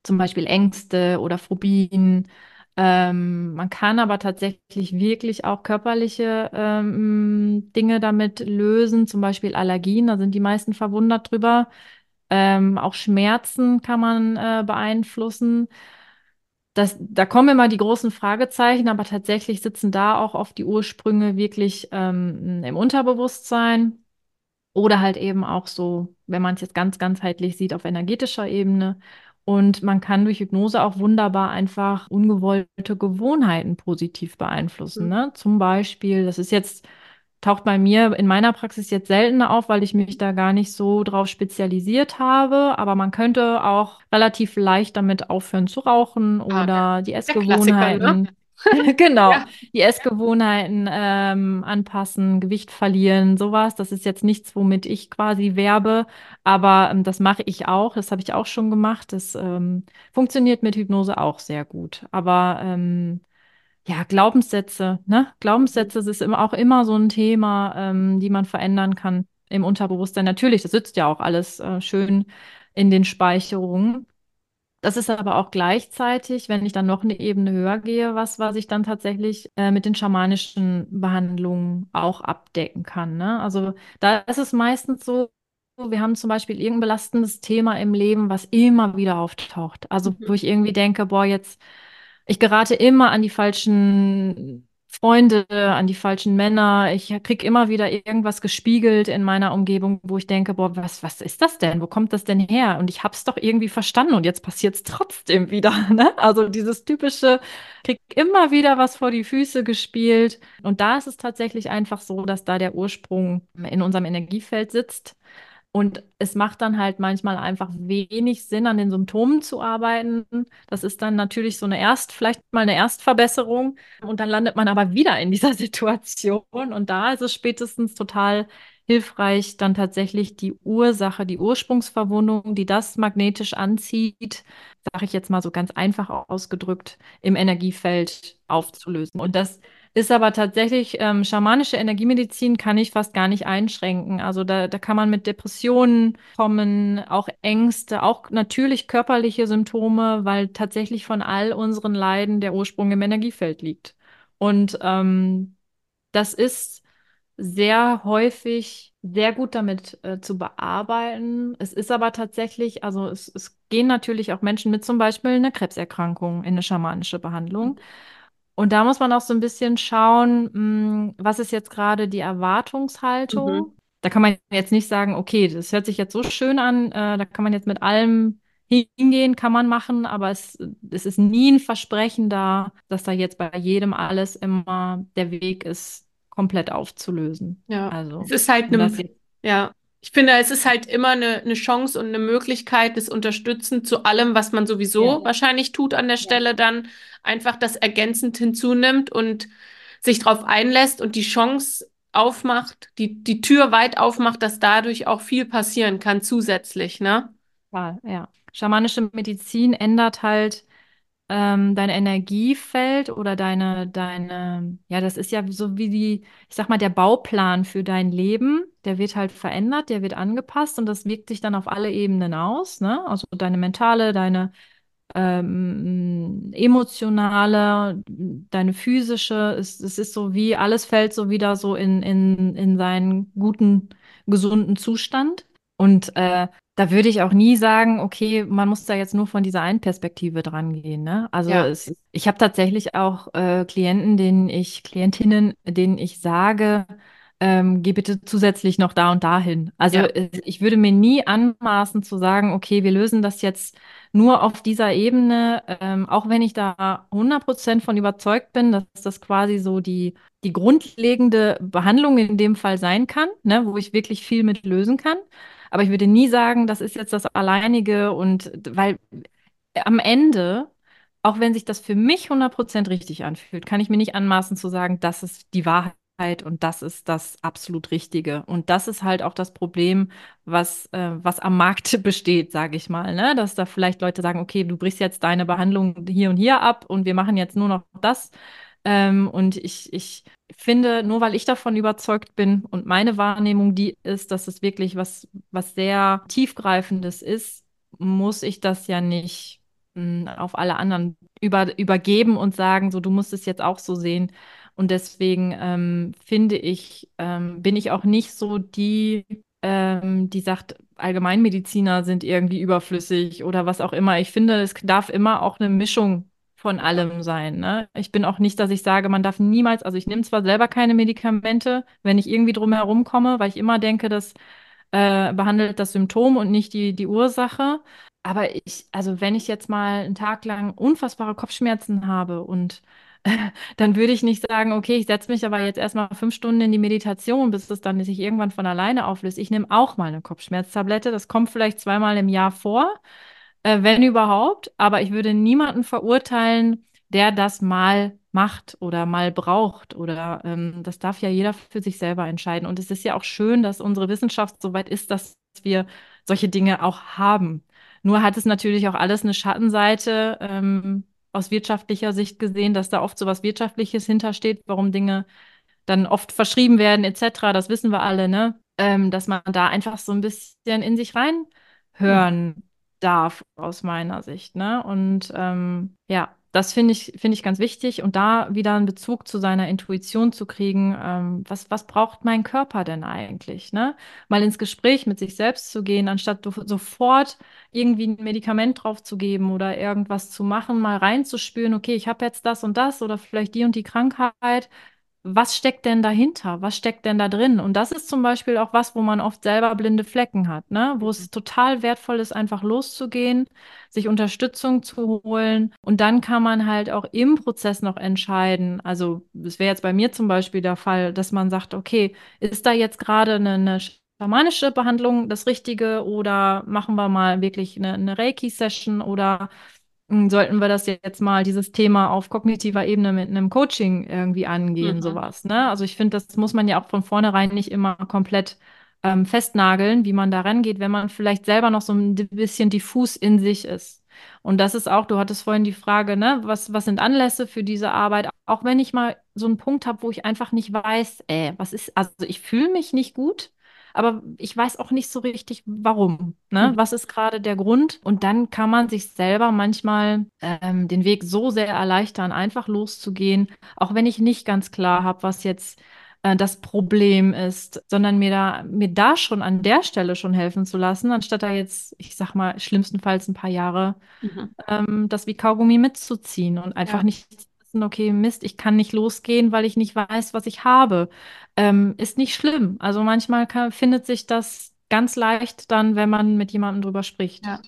zum Beispiel Ängste oder Phobien. Ähm, man kann aber tatsächlich wirklich auch körperliche ähm, Dinge damit lösen, zum Beispiel Allergien, da sind die meisten verwundert drüber. Ähm, auch Schmerzen kann man äh, beeinflussen. Das, da kommen immer die großen Fragezeichen, aber tatsächlich sitzen da auch oft die Ursprünge wirklich ähm, im Unterbewusstsein. Oder halt eben auch so, wenn man es jetzt ganz ganzheitlich sieht, auf energetischer Ebene. Und man kann durch Hypnose auch wunderbar einfach ungewollte Gewohnheiten positiv beeinflussen. Mhm. Ne? Zum Beispiel, das ist jetzt, taucht bei mir in meiner Praxis jetzt seltener auf, weil ich mich da gar nicht so drauf spezialisiert habe. Aber man könnte auch relativ leicht damit aufhören zu rauchen Ah, oder die Der Klassiker, ne? Essgewohnheiten Genau, Ja. die Essgewohnheiten ähm, anpassen, Gewicht verlieren, sowas. Das ist jetzt nichts, womit ich quasi werbe, aber ähm, das mache ich auch. Das habe ich auch schon gemacht. Das ähm, funktioniert mit Hypnose auch sehr gut. Aber ähm, ja, Glaubenssätze, ne? Mhm. Glaubenssätze das ist immer auch immer so ein Thema, ähm, die man verändern kann im Unterbewusstsein. Natürlich, das sitzt ja auch alles äh, schön in den Speicherungen. Das ist aber auch gleichzeitig, wenn ich dann noch eine Ebene höher gehe, was, was ich dann tatsächlich äh, mit den schamanischen Behandlungen auch abdecken kann. Ne? Also da ist es meistens so, wir haben zum Beispiel irgendein belastendes Thema im Leben, was immer wieder auftaucht. Also wo Mhm. ich irgendwie denke, boah, jetzt ich gerate immer an die falschen Freunde, an die falschen Männer. Ich krieg immer wieder irgendwas gespiegelt in meiner Umgebung, wo ich denke, boah, was, was ist das denn? Wo kommt das denn her? Und ich hab's doch irgendwie verstanden und jetzt passiert's trotzdem wieder, ne? Also dieses typische, krieg immer wieder was vor die Füße gespielt. Und da ist es tatsächlich einfach so, dass da der Ursprung in unserem Energiefeld sitzt. Und es macht dann halt manchmal einfach wenig Sinn, an den Symptomen zu arbeiten. Das ist dann natürlich so eine Erst, vielleicht mal eine Erstverbesserung. Und dann landet man aber wieder in dieser Situation. Und da ist es spätestens total hilfreich, dann tatsächlich die Ursache, die Ursprungsverwundung, die das magnetisch anzieht, sage ich jetzt mal so ganz einfach ausgedrückt, im Energiefeld aufzulösen. Und das ist aber tatsächlich, ähm, schamanische Energiemedizin kann ich fast gar nicht einschränken. Also da, da kann man mit Depressionen kommen, auch Ängste, auch natürlich körperliche Symptome, weil tatsächlich von all unseren Leiden der Ursprung im Energiefeld liegt. Und ähm, das ist sehr häufig sehr gut damit äh, zu bearbeiten. Es ist aber tatsächlich, also es, es gehen natürlich auch Menschen mit zum Beispiel einer Krebserkrankung in eine schamanische Behandlung. Und da muss man auch so ein bisschen schauen, mh, was ist jetzt gerade die Mhm. Erwartungshaltung? Da kann man jetzt nicht sagen, okay, das hört sich jetzt so schön an, äh, da kann man jetzt mit allem hingehen, kann man machen, aber es, es ist nie ein Versprechen da, dass da jetzt bei jedem alles immer der Weg ist, komplett aufzulösen. Ja, es Also, ist halt eine, ja, ich finde, es ist halt immer eine, eine Chance und eine Möglichkeit des Unterstützens zu allem, was man ja, sowieso wahrscheinlich tut an der ja, Stelle, dann einfach das ergänzend hinzunimmt und sich darauf einlässt und die Chance aufmacht, die, die Tür weit aufmacht, dass dadurch auch viel passieren kann zusätzlich, ne? ja, ja. Schamanische Medizin ändert halt ähm, dein Energiefeld oder deine, deine, ja, das ist ja so wie die, ich sag mal, der Bauplan für dein Leben, der wird halt verändert, der wird angepasst und das wirkt sich dann auf alle Ebenen aus, ne? Also deine mentale, deine ähm, emotionale, deine physische, es, es ist so wie, alles fällt so wieder so in, in, in seinen guten, gesunden Zustand. Und äh, da würde ich auch nie sagen, okay, man muss da jetzt nur von dieser einen Perspektive dran gehen. Ne? Also Ja. es, ich habe tatsächlich auch äh, Klienten, denen ich, Klientinnen, denen ich sage, ähm, geh bitte zusätzlich noch da und dahin. Also Ja. ich würde mir nie anmaßen zu sagen, okay, wir lösen das jetzt nur auf dieser Ebene, ähm, auch wenn ich da 100% von überzeugt bin, dass das quasi so die, die grundlegende Behandlung in dem Fall sein kann, ne, wo ich wirklich viel mit lösen kann. Aber ich würde nie sagen, das ist jetzt das Alleinige und weil am Ende, auch wenn sich das für mich 100% richtig anfühlt, kann ich mir nicht anmaßen zu sagen, das ist die Wahrheit und das ist das absolut Richtige. Und das ist halt auch das Problem, was, äh, was am Markt besteht, sage ich mal, ne? Dass da vielleicht Leute sagen, okay, du brichst jetzt deine Behandlung hier und hier ab und wir machen jetzt nur noch das. Ähm, und ich, ich finde, nur weil ich davon überzeugt bin und meine Wahrnehmung die ist, dass es wirklich was, was sehr tiefgreifendes ist, muss ich das ja nicht mh, auf alle anderen über, übergeben und sagen, so, du musst es jetzt auch so sehen. Und deswegen ähm, finde ich, ähm, bin ich auch nicht so die, ähm, die sagt, Allgemeinmediziner sind irgendwie überflüssig oder was auch immer. Ich finde, es darf immer auch eine Mischung von allem sein. Ne? Ich bin auch nicht, dass ich sage, man darf niemals, also ich nehme zwar selber keine Medikamente, wenn ich irgendwie drum herum komme, weil ich immer denke, das äh, behandelt das Symptom und nicht die, die Ursache. Aber ich, also wenn ich jetzt mal einen Tag lang unfassbare Kopfschmerzen habe und dann würde ich nicht sagen, okay, ich setze mich aber jetzt erstmal fünf Stunden in die Meditation, bis es dann sich irgendwann von alleine auflöst. Ich nehme auch mal eine Kopfschmerztablette. Das kommt vielleicht zweimal im Jahr vor, äh, wenn überhaupt. Aber ich würde niemanden verurteilen, der das mal macht oder mal braucht. Oder ähm, das darf ja jeder für sich selber entscheiden. Und es ist ja auch schön, dass unsere Wissenschaft so weit ist, dass wir solche Dinge auch haben. Nur hat es natürlich auch alles eine Schattenseite. Ähm, aus wirtschaftlicher Sicht gesehen, dass da oft so was Wirtschaftliches hintersteht, warum Dinge dann oft verschrieben werden, etc. Das wissen wir alle, ne? Ähm, dass man da einfach so ein bisschen in sich reinhören darf, aus meiner Sicht, ne? Und ähm, ja, das finde ich, finde ich ganz wichtig und da wieder einen Bezug zu seiner Intuition zu kriegen, ähm, was, was braucht mein Körper denn eigentlich, ne? Mal ins Gespräch mit sich selbst zu gehen, anstatt sofort irgendwie ein Medikament drauf zu geben oder irgendwas zu machen, mal reinzuspüren, okay, ich habe jetzt das und das oder vielleicht die und die Krankheit. Was steckt denn dahinter? Was steckt denn da drin? Und das ist zum Beispiel auch was, wo man oft selber blinde Flecken hat, ne? Wo es total wertvoll ist, einfach loszugehen, sich Unterstützung zu holen. Und dann kann man halt auch im Prozess noch entscheiden. Also, es wäre jetzt bei mir zum Beispiel der Fall, dass man sagt, okay, ist da jetzt gerade eine, eine schamanische Behandlung das Richtige oder machen wir mal wirklich eine, eine Reiki-Session oder sollten wir das jetzt mal, dieses Thema auf kognitiver Ebene mit einem Coaching irgendwie angehen, Mhm. sowas, ne? Also ich finde, das muss man ja auch von vornherein nicht immer komplett ähm, festnageln, wie man da rangeht, wenn man vielleicht selber noch so ein bisschen diffus in sich ist. Und das ist auch, du hattest vorhin die Frage, ne, was, was sind Anlässe für diese Arbeit? Auch wenn ich mal so einen Punkt habe, wo ich einfach nicht weiß, äh, was ist, also ich fühle mich nicht gut, aber ich weiß auch nicht so richtig, warum. Ne? Mhm. Was ist gerade der Grund? Und dann kann man sich selber manchmal ähm, den Weg so sehr erleichtern, einfach loszugehen, auch wenn ich nicht ganz klar habe, was jetzt äh, das Problem ist, sondern mir da, mir da schon an der Stelle schon helfen zu lassen, anstatt da jetzt, ich sag mal, schlimmstenfalls ein paar Jahre Mhm. ähm, das wie Kaugummi mitzuziehen und einfach Ja. nicht zu wissen, okay, Mist, ich kann nicht losgehen, weil ich nicht weiß, was ich habe. Ähm, ist nicht schlimm. Also manchmal kann, findet sich das ganz leicht dann, wenn man mit jemandem drüber spricht. Ja.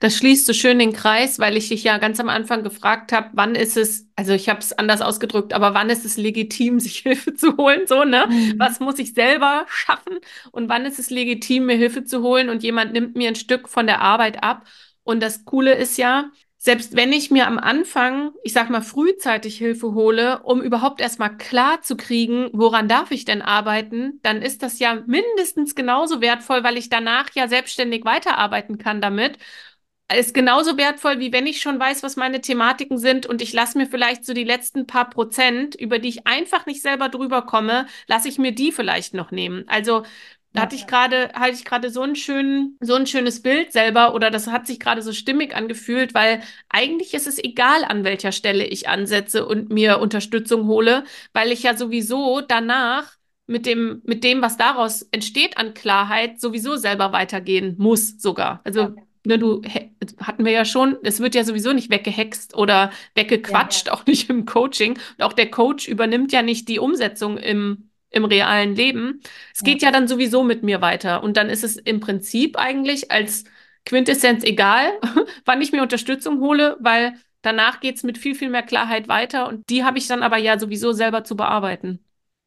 Das schließt so schön den Kreis, weil ich dich ja ganz am Anfang gefragt habe, wann ist es, also ich habe es anders ausgedrückt, aber wann ist es legitim, sich Hilfe zu holen, so, ne? Mhm. Was muss ich selber schaffen und wann ist es legitim, mir Hilfe zu holen und jemand nimmt mir ein Stück von der Arbeit ab. Und das Coole ist ja, selbst wenn ich mir am Anfang, ich sag mal, frühzeitig Hilfe hole, um überhaupt erstmal klar zu kriegen, woran darf ich denn arbeiten, dann ist das ja mindestens genauso wertvoll, weil ich danach ja selbstständig weiterarbeiten kann damit. ist genauso wertvoll, wie wenn ich schon weiß, was meine Thematiken sind und ich lasse mir vielleicht so die letzten paar Prozent, über die ich einfach nicht selber drüber komme, lasse ich mir die vielleicht noch nehmen. Also da hatte ich gerade, hatte ich gerade so ein schön, so ein schönes Bild selber oder das hat sich gerade so stimmig angefühlt, weil eigentlich ist es egal, an welcher Stelle ich ansetze und mir Unterstützung hole, weil ich ja sowieso danach mit dem, mit dem, was daraus entsteht an Klarheit, sowieso selber weitergehen muss sogar. Also ja ne, du hatten wir ja schon, es wird ja sowieso nicht weggehext oder weggequatscht, ja, ja. auch nicht im Coaching. Und auch der Coach übernimmt ja nicht die Umsetzung im, im realen Leben. Es geht ja. dann sowieso mit mir weiter. Und dann ist es im Prinzip eigentlich als Quintessenz egal, wann ich mir Unterstützung hole, weil danach geht es mit viel, viel mehr Klarheit weiter. Und die habe ich dann aber ja sowieso selber zu bearbeiten.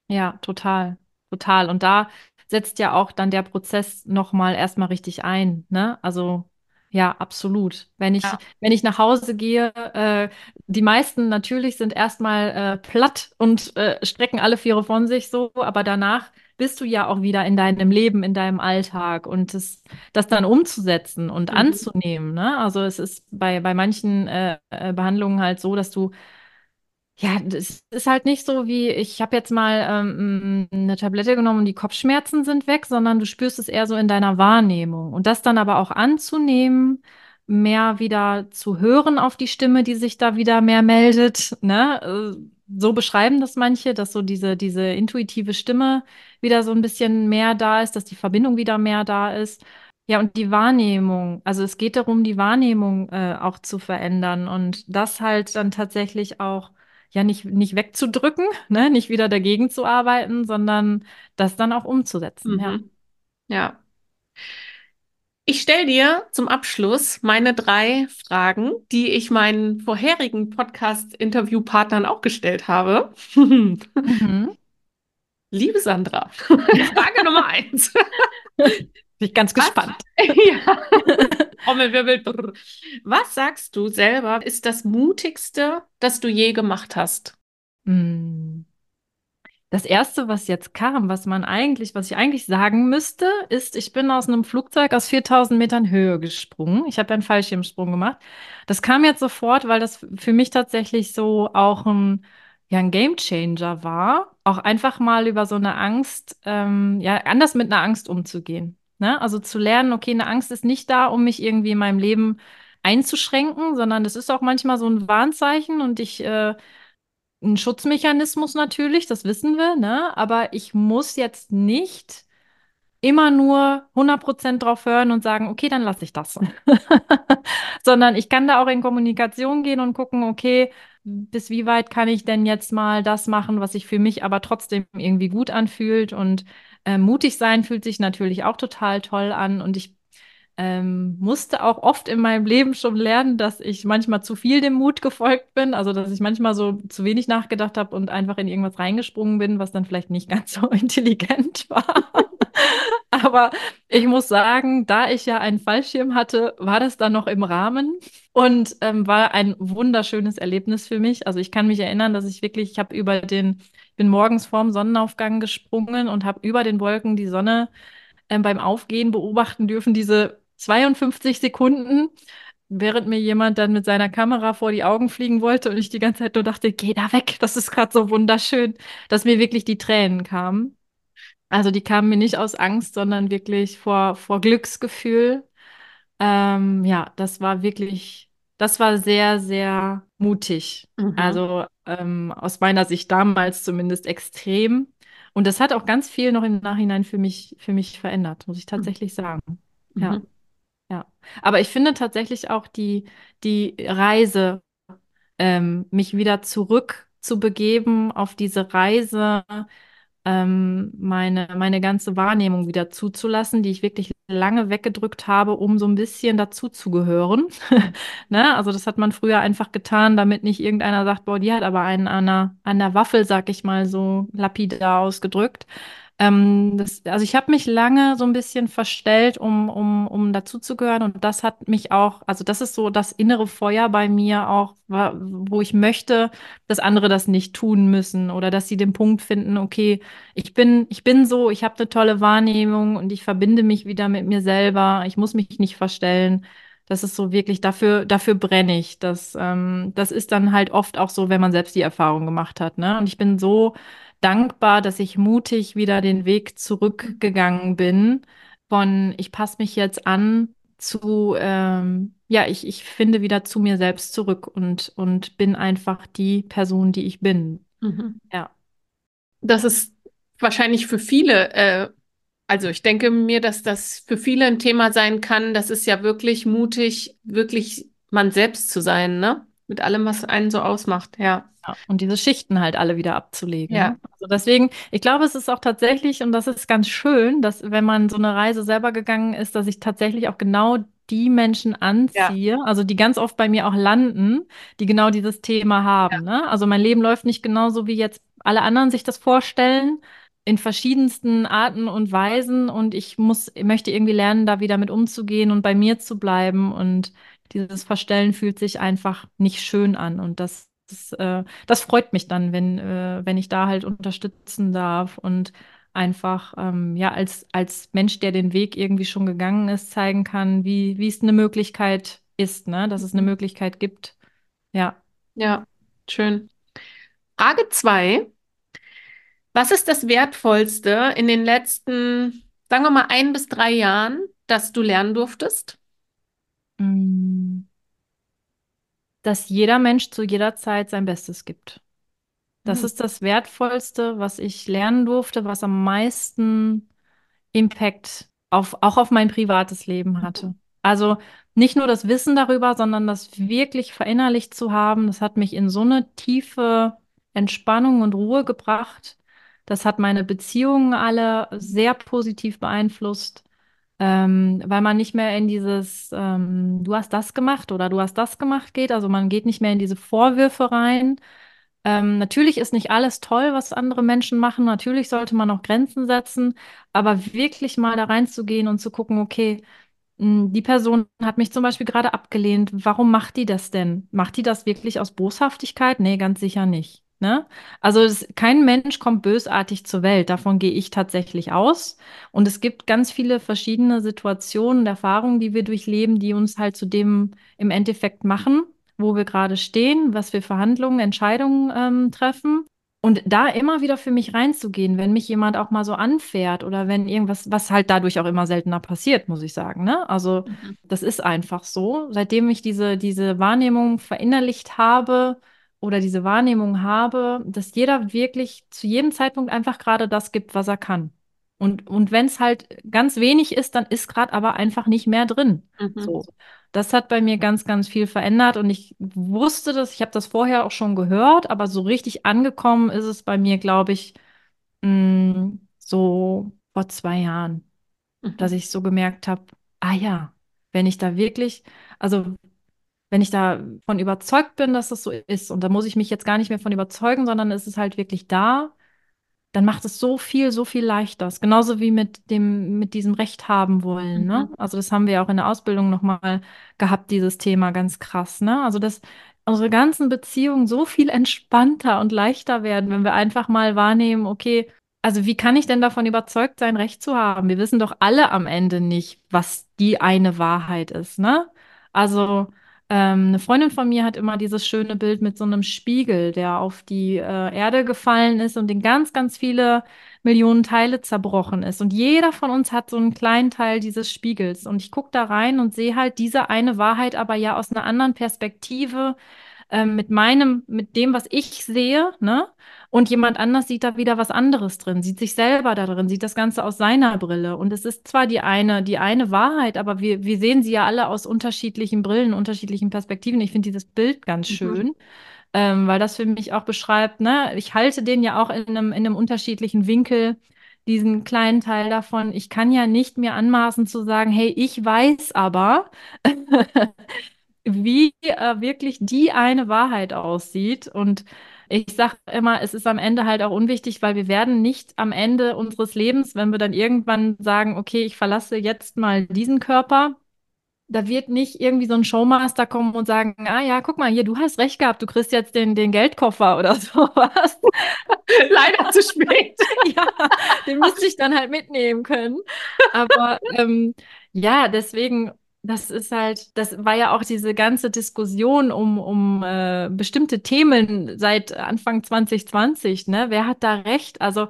Ja, total. Total. Und da setzt ja auch dann der Prozess nochmal erstmal richtig ein. Ne? Also ja, absolut. Wenn ich, ja. wenn ich nach Hause gehe, äh, die meisten natürlich sind erstmal äh, platt und äh, strecken alle Viere von sich so, aber danach bist du ja auch wieder in deinem Leben, in deinem Alltag und das, das dann umzusetzen und mhm. anzunehmen. Ne? Also es ist bei, bei manchen äh, äh, Behandlungen halt so, dass du ja, das ist halt nicht so wie, ich habe jetzt mal ähm, eine Tablette genommen und die Kopfschmerzen sind weg, sondern du spürst es eher so in deiner Wahrnehmung. Und das dann aber auch anzunehmen, mehr wieder zu hören auf die Stimme, die sich da wieder mehr meldet. Ne? Äh, so beschreiben das manche, dass so diese, diese intuitive Stimme wieder so ein bisschen mehr da ist, dass die Verbindung wieder mehr da ist. Ja, und die Wahrnehmung. Also es geht darum, die Wahrnehmung äh, auch zu verändern und das halt dann tatsächlich auch ja nicht, nicht wegzudrücken, ne? nicht wieder dagegen zu arbeiten, sondern das dann auch umzusetzen. Mhm. Ja. ja. Ich stelle dir zum Abschluss meine drei Fragen, die ich meinen vorherigen Podcast-Interviewpartnern auch gestellt habe. Mhm. Liebe Sandra, Frage Nummer eins. Bin ich ganz gespannt. ja. Trommelwirbel. Was sagst du selber ist das Mutigste, das du je gemacht hast? Hm. Das erste, was jetzt kam, was man eigentlich, was ich eigentlich sagen müsste, ist, ich bin aus einem Flugzeug aus 4000 Metern Höhe gesprungen. Ich habe einen Fallschirmsprung gemacht. Das kam jetzt sofort, weil das für mich tatsächlich so auch ein, ja, ein Game Changer war. Auch einfach mal über so eine Angst, ähm, ja, anders mit einer Angst umzugehen. Ne? Also zu lernen, okay, eine Angst ist nicht da, um mich irgendwie in meinem Leben einzuschränken, sondern das ist auch manchmal so ein Warnzeichen und ich äh, ein Schutzmechanismus natürlich, das wissen wir, ne? Aber ich muss jetzt nicht immer nur 100% drauf hören und sagen, okay, dann lasse ich das. Sondern ich kann da auch in Kommunikation gehen und gucken, okay, bis wie weit kann ich denn jetzt mal das machen, was sich für mich aber trotzdem irgendwie gut anfühlt und äh, mutig sein fühlt sich natürlich auch total toll an und ich ähm, musste auch oft in meinem Leben schon lernen, dass ich manchmal zu viel dem Mut gefolgt bin, also dass ich manchmal so zu wenig nachgedacht habe und einfach in irgendwas reingesprungen bin, was dann vielleicht nicht ganz so intelligent war. Aber ich muss sagen, da ich ja einen Fallschirm hatte, war das dann noch im Rahmen und ähm, war ein wunderschönes Erlebnis für mich. Also ich kann mich erinnern, dass ich wirklich, ich habe über den, bin morgens vorm Sonnenaufgang gesprungen und habe über den Wolken die Sonne ähm, beim Aufgehen beobachten dürfen, diese 52 Sekunden, während mir jemand dann mit seiner Kamera vor die Augen fliegen wollte und ich die ganze Zeit nur dachte, geh da weg, das ist gerade so wunderschön, dass mir wirklich die Tränen kamen. Also die kamen mir nicht aus Angst, sondern wirklich vor, vor Glücksgefühl. Ähm, ja, das war wirklich, das war sehr, sehr mutig. Mhm. Also ähm, aus meiner Sicht damals zumindest extrem. Und das hat auch ganz viel noch im Nachhinein für mich, für mich verändert, muss ich tatsächlich sagen. Mhm. Ja. Ja. Aber ich finde tatsächlich auch die, die Reise, ähm, mich wieder zurück zu begeben auf diese Reise, ähm, meine, meine ganze Wahrnehmung wieder zuzulassen, die ich wirklich lange weggedrückt habe, um so ein bisschen dazuzugehören. ne? Also das hat man früher einfach getan, damit nicht irgendeiner sagt, boah, die hat aber einen an der, an der Waffel, sag ich mal, so lapidar ausgedrückt. Ähm, das, also ich habe mich lange so ein bisschen verstellt, um, um, um dazuzugehören. Und das hat mich auch, also das ist so das innere Feuer bei mir auch, wo ich möchte, dass andere das nicht tun müssen oder dass sie den Punkt finden, okay, ich bin, ich bin so, ich habe eine tolle Wahrnehmung und ich verbinde mich wieder mit mir selber. Ich muss mich nicht verstellen. Das ist so wirklich, dafür, dafür brenne ich. Das, ähm, das ist dann halt oft auch so, wenn man selbst die Erfahrung gemacht hat. Ne? Und ich bin so dankbar, dass ich mutig wieder den Weg zurückgegangen bin von ich passe mich jetzt an zu, ähm, ja, ich, ich finde wieder zu mir selbst zurück und, und bin einfach die Person, die ich bin. Mhm. Ja. Das ist wahrscheinlich für viele, äh, also ich denke mir, dass das für viele ein Thema sein kann. Das ist ja wirklich mutig, wirklich man selbst zu sein, ne? Mit allem, was einen so ausmacht, ja. Ja, und diese Schichten halt alle wieder abzulegen. Ja. ne? Also deswegen, ich glaube, es ist auch tatsächlich, und das ist ganz schön, dass wenn man so eine Reise selber gegangen ist, dass ich tatsächlich auch genau die Menschen anziehe, also die ganz oft bei mir auch landen, die genau dieses Thema haben. Ne? Also mein Leben läuft nicht genauso, wie jetzt alle anderen sich das vorstellen, in verschiedensten Arten und Weisen. Und ich muss, möchte irgendwie lernen, da wieder mit umzugehen und bei mir zu bleiben. Und dieses Verstellen fühlt sich einfach nicht schön an. Und das, das, äh, das freut mich dann, wenn, äh, wenn ich da halt unterstützen darf und einfach ähm, ja als, als Mensch, der den Weg irgendwie schon gegangen ist, zeigen kann, wie, wie es eine Möglichkeit ist, ne? Dass es eine Möglichkeit gibt. Ja. Ja, schön. Frage zwei. Was ist das Wertvollste in den letzten, sagen wir mal, ein bis drei Jahren, das du lernen durftest? Mm. Dass jeder Mensch zu jeder Zeit sein Bestes gibt. Das Mhm. ist das Wertvollste, was ich lernen durfte, was am meisten Impact auf, auch auf mein privates Leben hatte. Also nicht nur das Wissen darüber, sondern das wirklich verinnerlicht zu haben, das hat mich in so eine tiefe Entspannung und Ruhe gebracht. Das hat meine Beziehungen alle sehr positiv beeinflusst, ähm, weil man nicht mehr in dieses ähm, Du hast das gemacht oder du hast das gemacht geht. Also man geht nicht mehr in diese Vorwürfe rein. Ähm, natürlich ist nicht alles toll, was andere Menschen machen. Natürlich sollte man auch Grenzen setzen, aber wirklich mal da reinzugehen und zu gucken, okay, mh, die Person hat mich zum Beispiel gerade abgelehnt. Warum macht die das denn? Macht die das wirklich aus Boshaftigkeit? Nee, ganz sicher nicht. Ne? Also es, kein Mensch kommt bösartig zur Welt. Davon gehe ich tatsächlich aus. Und es gibt ganz viele verschiedene Situationen, Erfahrungen, die wir durchleben, die uns halt zu dem im Endeffekt machen, wo wir gerade stehen, was wir Verhandlungen, Entscheidungen ähm, treffen. Und da immer wieder für mich reinzugehen, wenn mich jemand auch mal so anfährt oder wenn irgendwas, was halt dadurch auch immer seltener passiert, muss ich sagen. Ne? Also Mhm. das ist einfach so. Seitdem ich diese, diese Wahrnehmung verinnerlicht habe oder diese Wahrnehmung habe, dass jeder wirklich zu jedem Zeitpunkt einfach gerade das gibt, was er kann. Und, und wenn es halt ganz wenig ist, dann ist gerade aber einfach nicht mehr drin. Mhm. So. Das hat bei mir ganz, ganz viel verändert und ich wusste das, ich habe das vorher auch schon gehört, aber so richtig angekommen ist es bei mir, glaube ich, mh, so vor zwei Jahren, Mhm. dass ich so gemerkt habe, ah ja, wenn ich da wirklich, also wenn ich davon überzeugt bin, dass das so ist, und da muss ich mich jetzt gar nicht mehr von überzeugen, sondern es ist halt wirklich da, dann macht es so viel, so viel leichter. Ist genauso wie mit dem, mit diesem Recht haben wollen, ne? Mhm. Also das haben wir auch in der Ausbildung nochmal gehabt, dieses Thema ganz krass, ne? Also dass unsere ganzen Beziehungen so viel entspannter und leichter werden, wenn wir einfach mal wahrnehmen, okay, also wie kann ich denn davon überzeugt sein, Recht zu haben? Wir wissen doch alle am Ende nicht, was die eine Wahrheit ist, ne? Also ähm, eine Freundin von mir hat immer dieses schöne Bild mit so einem Spiegel, der auf die äh, Erde gefallen ist und in ganz, ganz viele Millionen Teile zerbrochen ist. Und jeder von uns hat so einen kleinen Teil dieses Spiegels. Und ich gucke da rein und sehe halt diese eine Wahrheit, aber ja aus einer anderen Perspektive, ähm, mit meinem, mit dem, was ich sehe, ne? Und jemand anders sieht da wieder was anderes drin, sieht sich selber da drin, sieht das Ganze aus seiner Brille. Und es ist zwar die eine, die eine Wahrheit, aber wir, wir sehen sie ja alle aus unterschiedlichen Brillen, unterschiedlichen Perspektiven. Ich finde dieses Bild ganz Mhm. schön, ähm, weil das für mich auch beschreibt, ne, ich halte den ja auch in einem, in einem unterschiedlichen Winkel, diesen kleinen Teil davon. Ich kann ja nicht mir anmaßen zu sagen, hey, ich weiß aber, wie äh, wirklich die eine Wahrheit aussieht. Und ich sage immer, es ist am Ende halt auch unwichtig, weil wir werden nicht am Ende unseres Lebens, wenn wir dann irgendwann sagen, okay, ich verlasse jetzt mal diesen Körper, da wird nicht irgendwie so ein Showmaster kommen und sagen, ah ja, guck mal hier, du hast recht gehabt, du kriegst jetzt den, den Geldkoffer oder sowas. Leider zu spät. Ja, den müsste ich dann halt mitnehmen können. Aber ähm, ja, deswegen das ist halt, das war ja auch diese ganze Diskussion um, um äh, bestimmte Themen seit Anfang 2020, ne? Wer hat da recht? Also,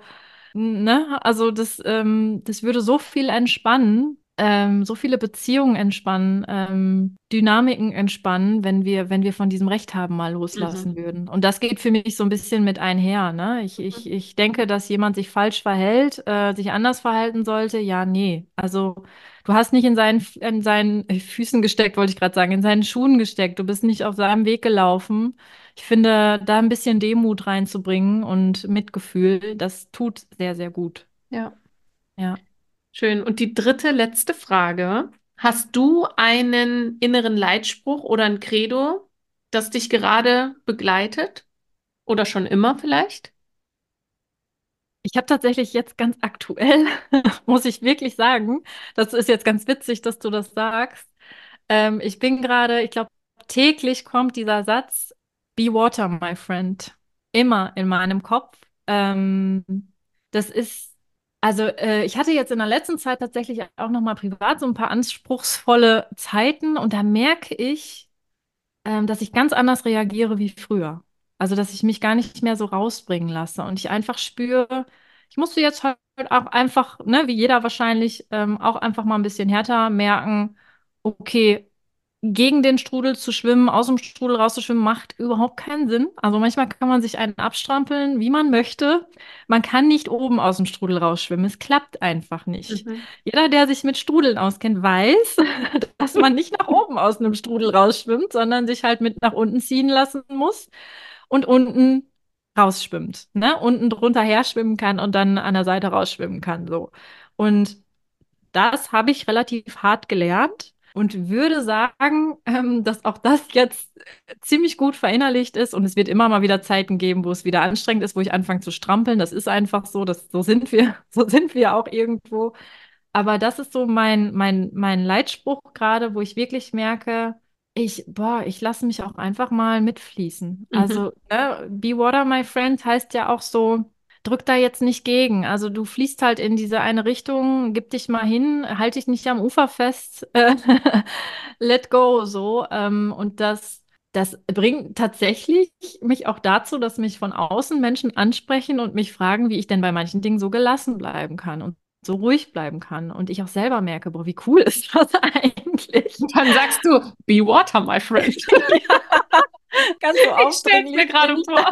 ne? Also das, ähm, das würde so viel entspannen, ähm, so viele Beziehungen entspannen, ähm, Dynamiken entspannen, wenn wir, wenn wir von diesem Recht haben mal loslassen Mhm. würden. Und das geht für mich so ein bisschen mit einher, ne? Ich, ich, ich denke, dass jemand sich falsch verhält, äh, sich anders verhalten sollte. Ja, nee. Also Du hast nicht in seinen, in seinen Füßen gesteckt, wollte ich gerade sagen, in seinen Schuhen gesteckt. Du bist nicht auf seinem Weg gelaufen. Ich finde, da ein bisschen Demut reinzubringen und Mitgefühl, das tut sehr, sehr gut. Ja. Ja. Schön. Und die dritte, letzte Frage. Hast du einen inneren Leitspruch oder ein Credo, das dich gerade begleitet? Oder schon immer vielleicht? Ich habe tatsächlich jetzt ganz aktuell, muss ich wirklich sagen, das ist jetzt ganz witzig, dass du das sagst. Ähm, ich bin gerade, ich glaube, täglich kommt dieser Satz, Be water, my friend, immer in meinem Kopf. Ähm, das ist, also äh, ich hatte jetzt in der letzten Zeit tatsächlich auch noch mal privat so ein paar anspruchsvolle Zeiten und da merke ich, ähm, dass ich ganz anders reagiere wie früher. Also, dass ich mich gar nicht mehr so rausbringen lasse und ich einfach spüre, ich musste jetzt halt auch einfach, ne, wie jeder wahrscheinlich, ähm, auch einfach mal ein bisschen härter merken, okay, gegen den Strudel zu schwimmen, aus dem Strudel rauszuschwimmen, macht überhaupt keinen Sinn. Also manchmal kann man sich einen abstrampeln, wie man möchte. Man kann nicht oben aus dem Strudel rausschwimmen. Es klappt einfach nicht. Mhm. Jeder, der sich mit Strudeln auskennt, weiß, dass man nicht nach oben aus einem Strudel rausschwimmt, sondern sich halt mit nach unten ziehen lassen muss und unten rausschwimmt, ne? Unten drunter her schwimmen kann und dann an der Seite rausschwimmen kann, so. Und das habe ich relativ hart gelernt und würde sagen, ähm, dass auch das jetzt ziemlich gut verinnerlicht ist. Und es wird immer mal wieder Zeiten geben, wo es wieder anstrengend ist, wo ich anfange zu strampeln. Das ist einfach so, das, so sind wir, so sind wir auch irgendwo. Aber das ist so mein, mein, mein Leitspruch gerade, wo ich wirklich merke, ich, boah, ich lasse mich auch einfach mal mitfließen. Mhm. Also, ne, Be Water, my friend heißt ja auch so, drück da jetzt nicht gegen. Also du fließt halt in diese eine Richtung, gib dich mal hin, halt dich nicht am Ufer fest, äh, let go, so. Ähm, und das, das bringt tatsächlich mich auch dazu, dass mich von außen Menschen ansprechen und mich fragen, wie ich denn bei manchen Dingen so gelassen bleiben kann und so ruhig bleiben kann. Und ich auch selber merke, boah, wie cool ist das eigentlich? Und dann sagst du, Be water, my friend. Ja, ganz so Ich stell's mir gerade vor.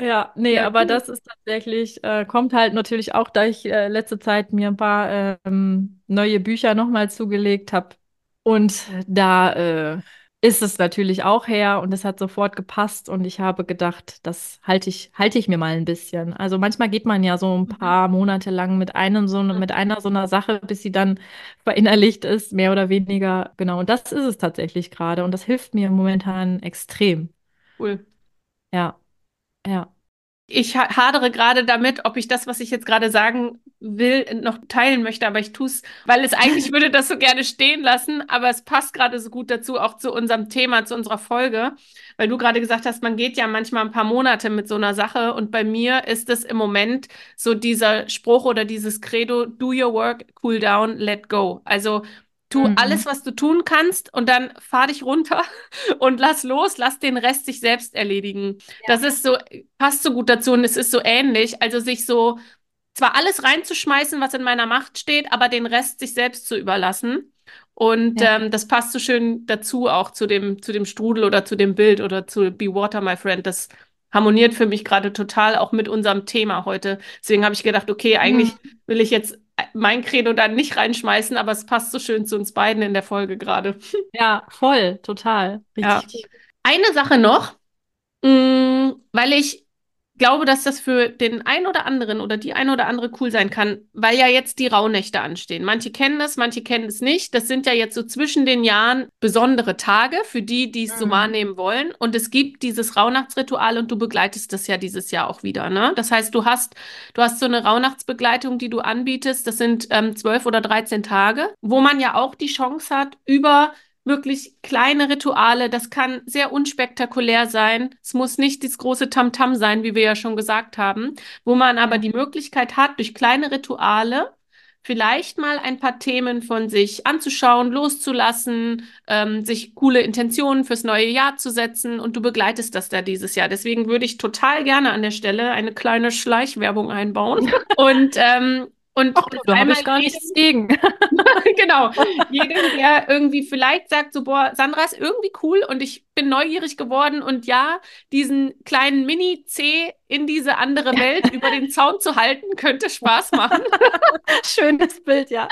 Ja, nee, Ja, aber cool. das ist tatsächlich, äh, kommt halt natürlich auch, da ich äh, letzte Zeit mir ein paar ähm, neue Bücher nochmal zugelegt habe. Und da äh, ist es natürlich auch her und es hat sofort gepasst und ich habe gedacht, das halte ich, halte ich mir mal ein bisschen. Also manchmal geht man ja so ein Mhm. paar Monate lang mit einem so, mit einer so einer Sache, bis sie dann verinnerlicht ist, mehr oder weniger. Genau, und das ist es tatsächlich gerade und das hilft mir momentan extrem. Cool. Ja, ja. Ich ha- hadere gerade damit, ob ich das, was ich jetzt gerade sagen will, noch teilen möchte, aber ich tue es, weil es eigentlich würde das so gerne stehen lassen, aber es passt gerade so gut dazu, auch zu unserem Thema, zu unserer Folge, weil du gerade gesagt hast, man geht ja manchmal ein paar Monate mit so einer Sache und bei mir ist es im Moment so dieser Spruch oder dieses Credo, do your work, cool down, let go. Also tu alles, Mhm. was du tun kannst und dann fahr dich runter und lass los, lass den Rest sich selbst erledigen. Das ist so, passt so gut dazu und es ist so ähnlich. Also sich so zwar alles reinzuschmeißen, was in meiner Macht steht, aber den Rest sich selbst zu überlassen. Und Ja. ähm, das passt so schön dazu, auch zu dem, zu dem Strudel oder zu dem Bild oder zu Be Water, my friend. Das harmoniert für mich gerade total auch mit unserem Thema heute. Deswegen habe ich gedacht, okay, eigentlich Mhm. will ich jetzt mein Credo da nicht reinschmeißen, aber es passt so schön zu uns beiden in der Folge gerade. Ja, voll, total. Ja. Richtig gut. Eine Sache noch. Mm, weil ich glaube, dass das für den einen oder anderen oder die eine oder andere cool sein kann, weil ja jetzt die Rauhnächte anstehen. Manche kennen das, manche kennen es nicht. Das sind ja jetzt so zwischen den Jahren besondere Tage für die, die es so Mhm. wahrnehmen wollen. Und es gibt dieses Rauhnachtsritual und du begleitest das ja dieses Jahr auch wieder, ne? Das heißt, du hast, du hast so eine Rauhnachtsbegleitung, die du anbietest. Das sind ähm, 12 oder 13 Tage, wo man ja auch die Chance hat, über wirklich kleine Rituale. Das kann sehr unspektakulär sein. Es muss nicht das große Tamtam sein, wie wir ja schon gesagt haben, wo man aber die Möglichkeit hat, durch kleine Rituale vielleicht mal ein paar Themen von sich anzuschauen, loszulassen, ähm, sich coole Intentionen fürs neue Jahr zu setzen und du begleitest das da dieses Jahr. Deswegen würde ich total gerne an der Stelle eine kleine Schleichwerbung einbauen und ähm, und Ach, da habe ich gar nichts gegen. genau. Jedem, der irgendwie vielleicht sagt, so, boah, Sandra ist irgendwie cool und ich bin neugierig geworden und ja, diesen kleinen Mini-C in diese andere Welt über den Zaun zu halten, könnte Spaß machen. Schönes Bild, ja.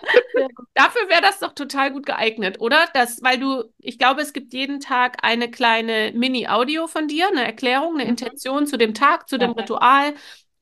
Dafür wäre das doch total gut geeignet, oder? Das, weil du, ich glaube, es gibt jeden Tag eine kleine Mini-Audio von dir, eine Erklärung, eine mhm. Intention zu dem Tag, zu dem Ritual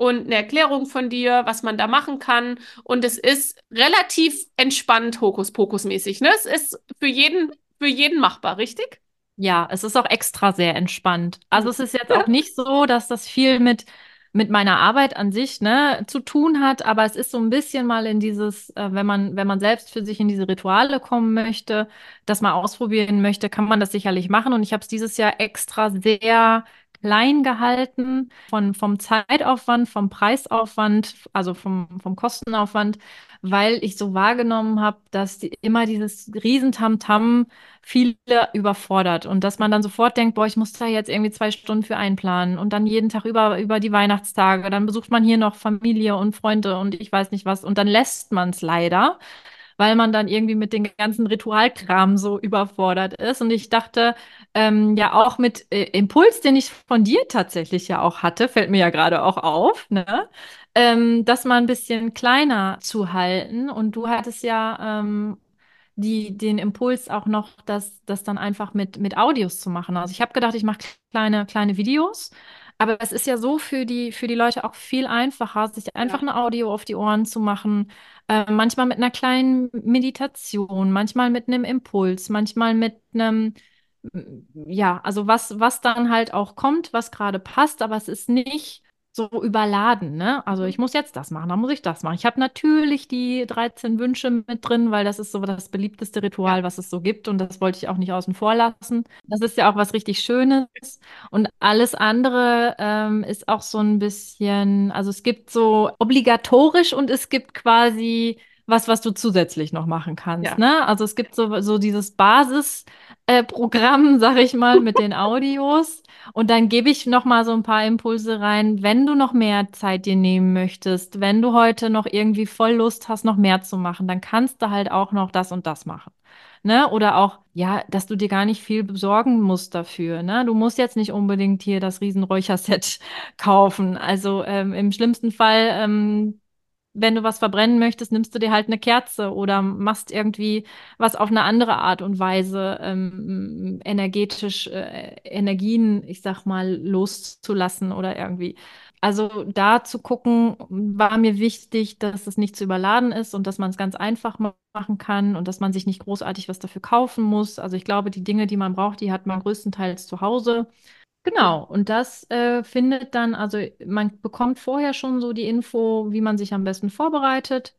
und eine Erklärung von dir, was man da machen kann. Und es ist relativ entspannt, Hokuspokus-mäßig. Ne? Es ist für jeden, für jeden machbar, richtig? Ja, es ist auch extra sehr entspannt. Also es ist jetzt auch nicht so, dass das viel mit, mit meiner Arbeit an sich ne, zu tun hat, aber es ist so ein bisschen mal in dieses, äh, wenn man, wenn man selbst für sich in diese Rituale kommen möchte, das mal ausprobieren möchte, kann man das sicherlich machen. Und ich habe es dieses Jahr extra sehr klein gehalten von, vom Zeitaufwand, vom Preisaufwand, also vom, vom Kostenaufwand, weil ich so wahrgenommen habe, dass die, immer dieses Riesentamtam viele überfordert und dass man dann sofort denkt, boah, ich muss da jetzt irgendwie zwei Stunden für einplanen und dann jeden Tag über, über die Weihnachtstage, dann besucht man hier noch Familie und Freunde und ich weiß nicht was und dann lässt man es leider weil man dann irgendwie mit den ganzen Ritualkram so überfordert ist. Und ich dachte, ähm, ja, auch mit äh, Impuls, den ich von dir tatsächlich ja auch hatte, fällt mir ja gerade auch auf, ne? Ähm, das mal ein bisschen kleiner zu halten. Und du hattest ja ähm, die, den Impuls auch noch, das, das dann einfach mit, mit Audios zu machen. Also ich habe gedacht, ich mache kleine, kleine Videos. Aber es ist ja so für die, für die Leute auch viel einfacher, sich einfach ja. ein Audio auf die Ohren zu machen, äh, manchmal mit einer kleinen Meditation, manchmal mit einem Impuls, manchmal mit einem, ja, also was, was dann halt auch kommt, was gerade passt, aber es ist nicht so überladen, ne? Also ich muss jetzt das machen, dann muss ich das machen. Ich habe natürlich die 13 Wünsche mit drin, weil das ist so das beliebteste Ritual, was es so gibt und das wollte ich auch nicht außen vor lassen. Das ist ja auch was richtig Schönes und alles andere ähm, ist auch so ein bisschen, also es gibt so obligatorisch und es gibt quasi was, was du zusätzlich noch machen kannst. Ja. Ne? Also es gibt so, so dieses Basisprogramm, äh, sag ich mal, mit den Audios. Und dann gebe ich noch mal so ein paar Impulse rein, wenn du noch mehr Zeit dir nehmen möchtest, wenn du heute noch irgendwie voll Lust hast, noch mehr zu machen, dann kannst du halt auch noch das und das machen. Ne? Oder auch, ja, dass du dir gar nicht viel besorgen musst dafür. Ne? Du musst jetzt nicht unbedingt hier das Riesenräucherset kaufen. Also ähm, im schlimmsten Fall ähm, wenn du was verbrennen möchtest, nimmst du dir halt eine Kerze oder machst irgendwie was auf eine andere Art und Weise ähm, energetisch äh, Energien, ich sag mal, loszulassen oder irgendwie. Also da zu gucken, war mir wichtig, dass es nicht zu überladen ist und dass man es ganz einfach machen kann und dass man sich nicht großartig was dafür kaufen muss. Also ich glaube, die Dinge, die man braucht, die hat man größtenteils zu Hause. Genau, und das äh, findet dann, also man bekommt vorher schon so die Info, wie man sich am besten vorbereitet,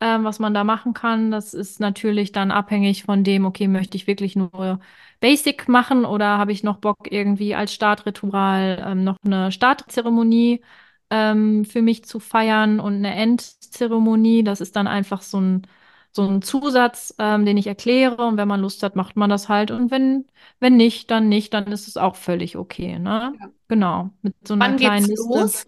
ähm, was man da machen kann. Das ist natürlich dann abhängig von dem, okay, möchte ich wirklich nur Basic machen oder habe ich noch Bock irgendwie als Startritual ähm, noch eine Startzeremonie ähm, für mich zu feiern und eine Endzeremonie. Das ist dann einfach so ein so ein Zusatz, ähm, den ich erkläre. Und wenn man Lust hat, macht man das halt. Und wenn, wenn nicht, dann nicht, dann ist es auch völlig okay. Ne? Ja. Genau. Mit so einer Wann kleinen geht's Liste. Los?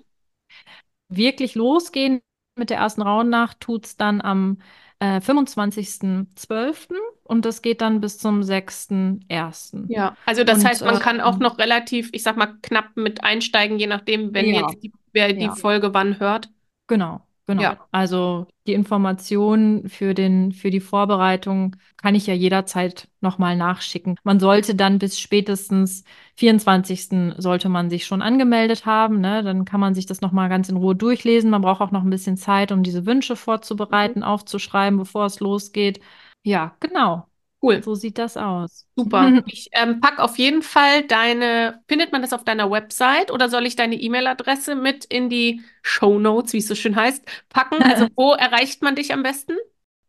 Wirklich losgehen mit der ersten Rauhnacht tut es dann am äh, 25.12. und das geht dann bis zum 6.1. Ja, also das und, heißt, man äh, kann auch noch relativ, ich sag mal, knapp mit einsteigen, je nachdem, wenn ja. jetzt die, wer die Ja. Folge wann hört. Genau. Genau. Ja. Also die Informationen für den, für die Vorbereitung kann ich ja jederzeit nochmal nachschicken. Man sollte dann bis spätestens 24. sollte man sich schon angemeldet haben. Ne? Dann kann man sich das nochmal ganz in Ruhe durchlesen. Man braucht auch noch ein bisschen Zeit, um diese Wünsche vorzubereiten, aufzuschreiben, bevor es losgeht. Ja, genau. Cool. So sieht das aus. Super. Ich ähm, pack auf jeden Fall deine, findet man das auf deiner Website oder soll ich deine E-Mail-Adresse mit in die Show Notes, wie es so schön heißt, packen? Also wo erreicht man dich am besten?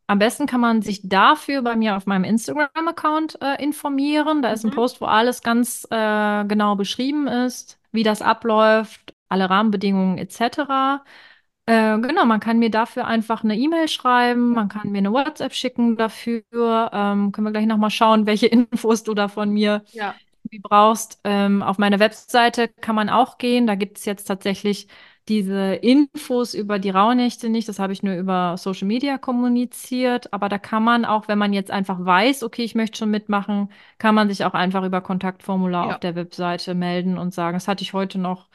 Am besten kann man sich dafür bei mir auf meinem Instagram-Account äh, informieren. Da ist ein Mhm. Post, wo alles ganz äh, genau beschrieben ist, wie das abläuft, alle Rahmenbedingungen etc. Äh, genau, man kann mir dafür einfach eine E-Mail schreiben, man kann mir eine WhatsApp schicken dafür. Ähm, können wir gleich nochmal schauen, welche Infos du da von mir Ja, brauchst. Ähm, auf meine Webseite kann man auch gehen. Da gibt es jetzt tatsächlich diese Infos über die Rauhnächte nicht. Das habe ich nur über Social Media kommuniziert. Aber da kann man auch, wenn man jetzt einfach weiß, okay, ich möchte schon mitmachen, kann man sich auch einfach über Kontaktformular auf ja, der Webseite melden und sagen, das hatte ich heute noch.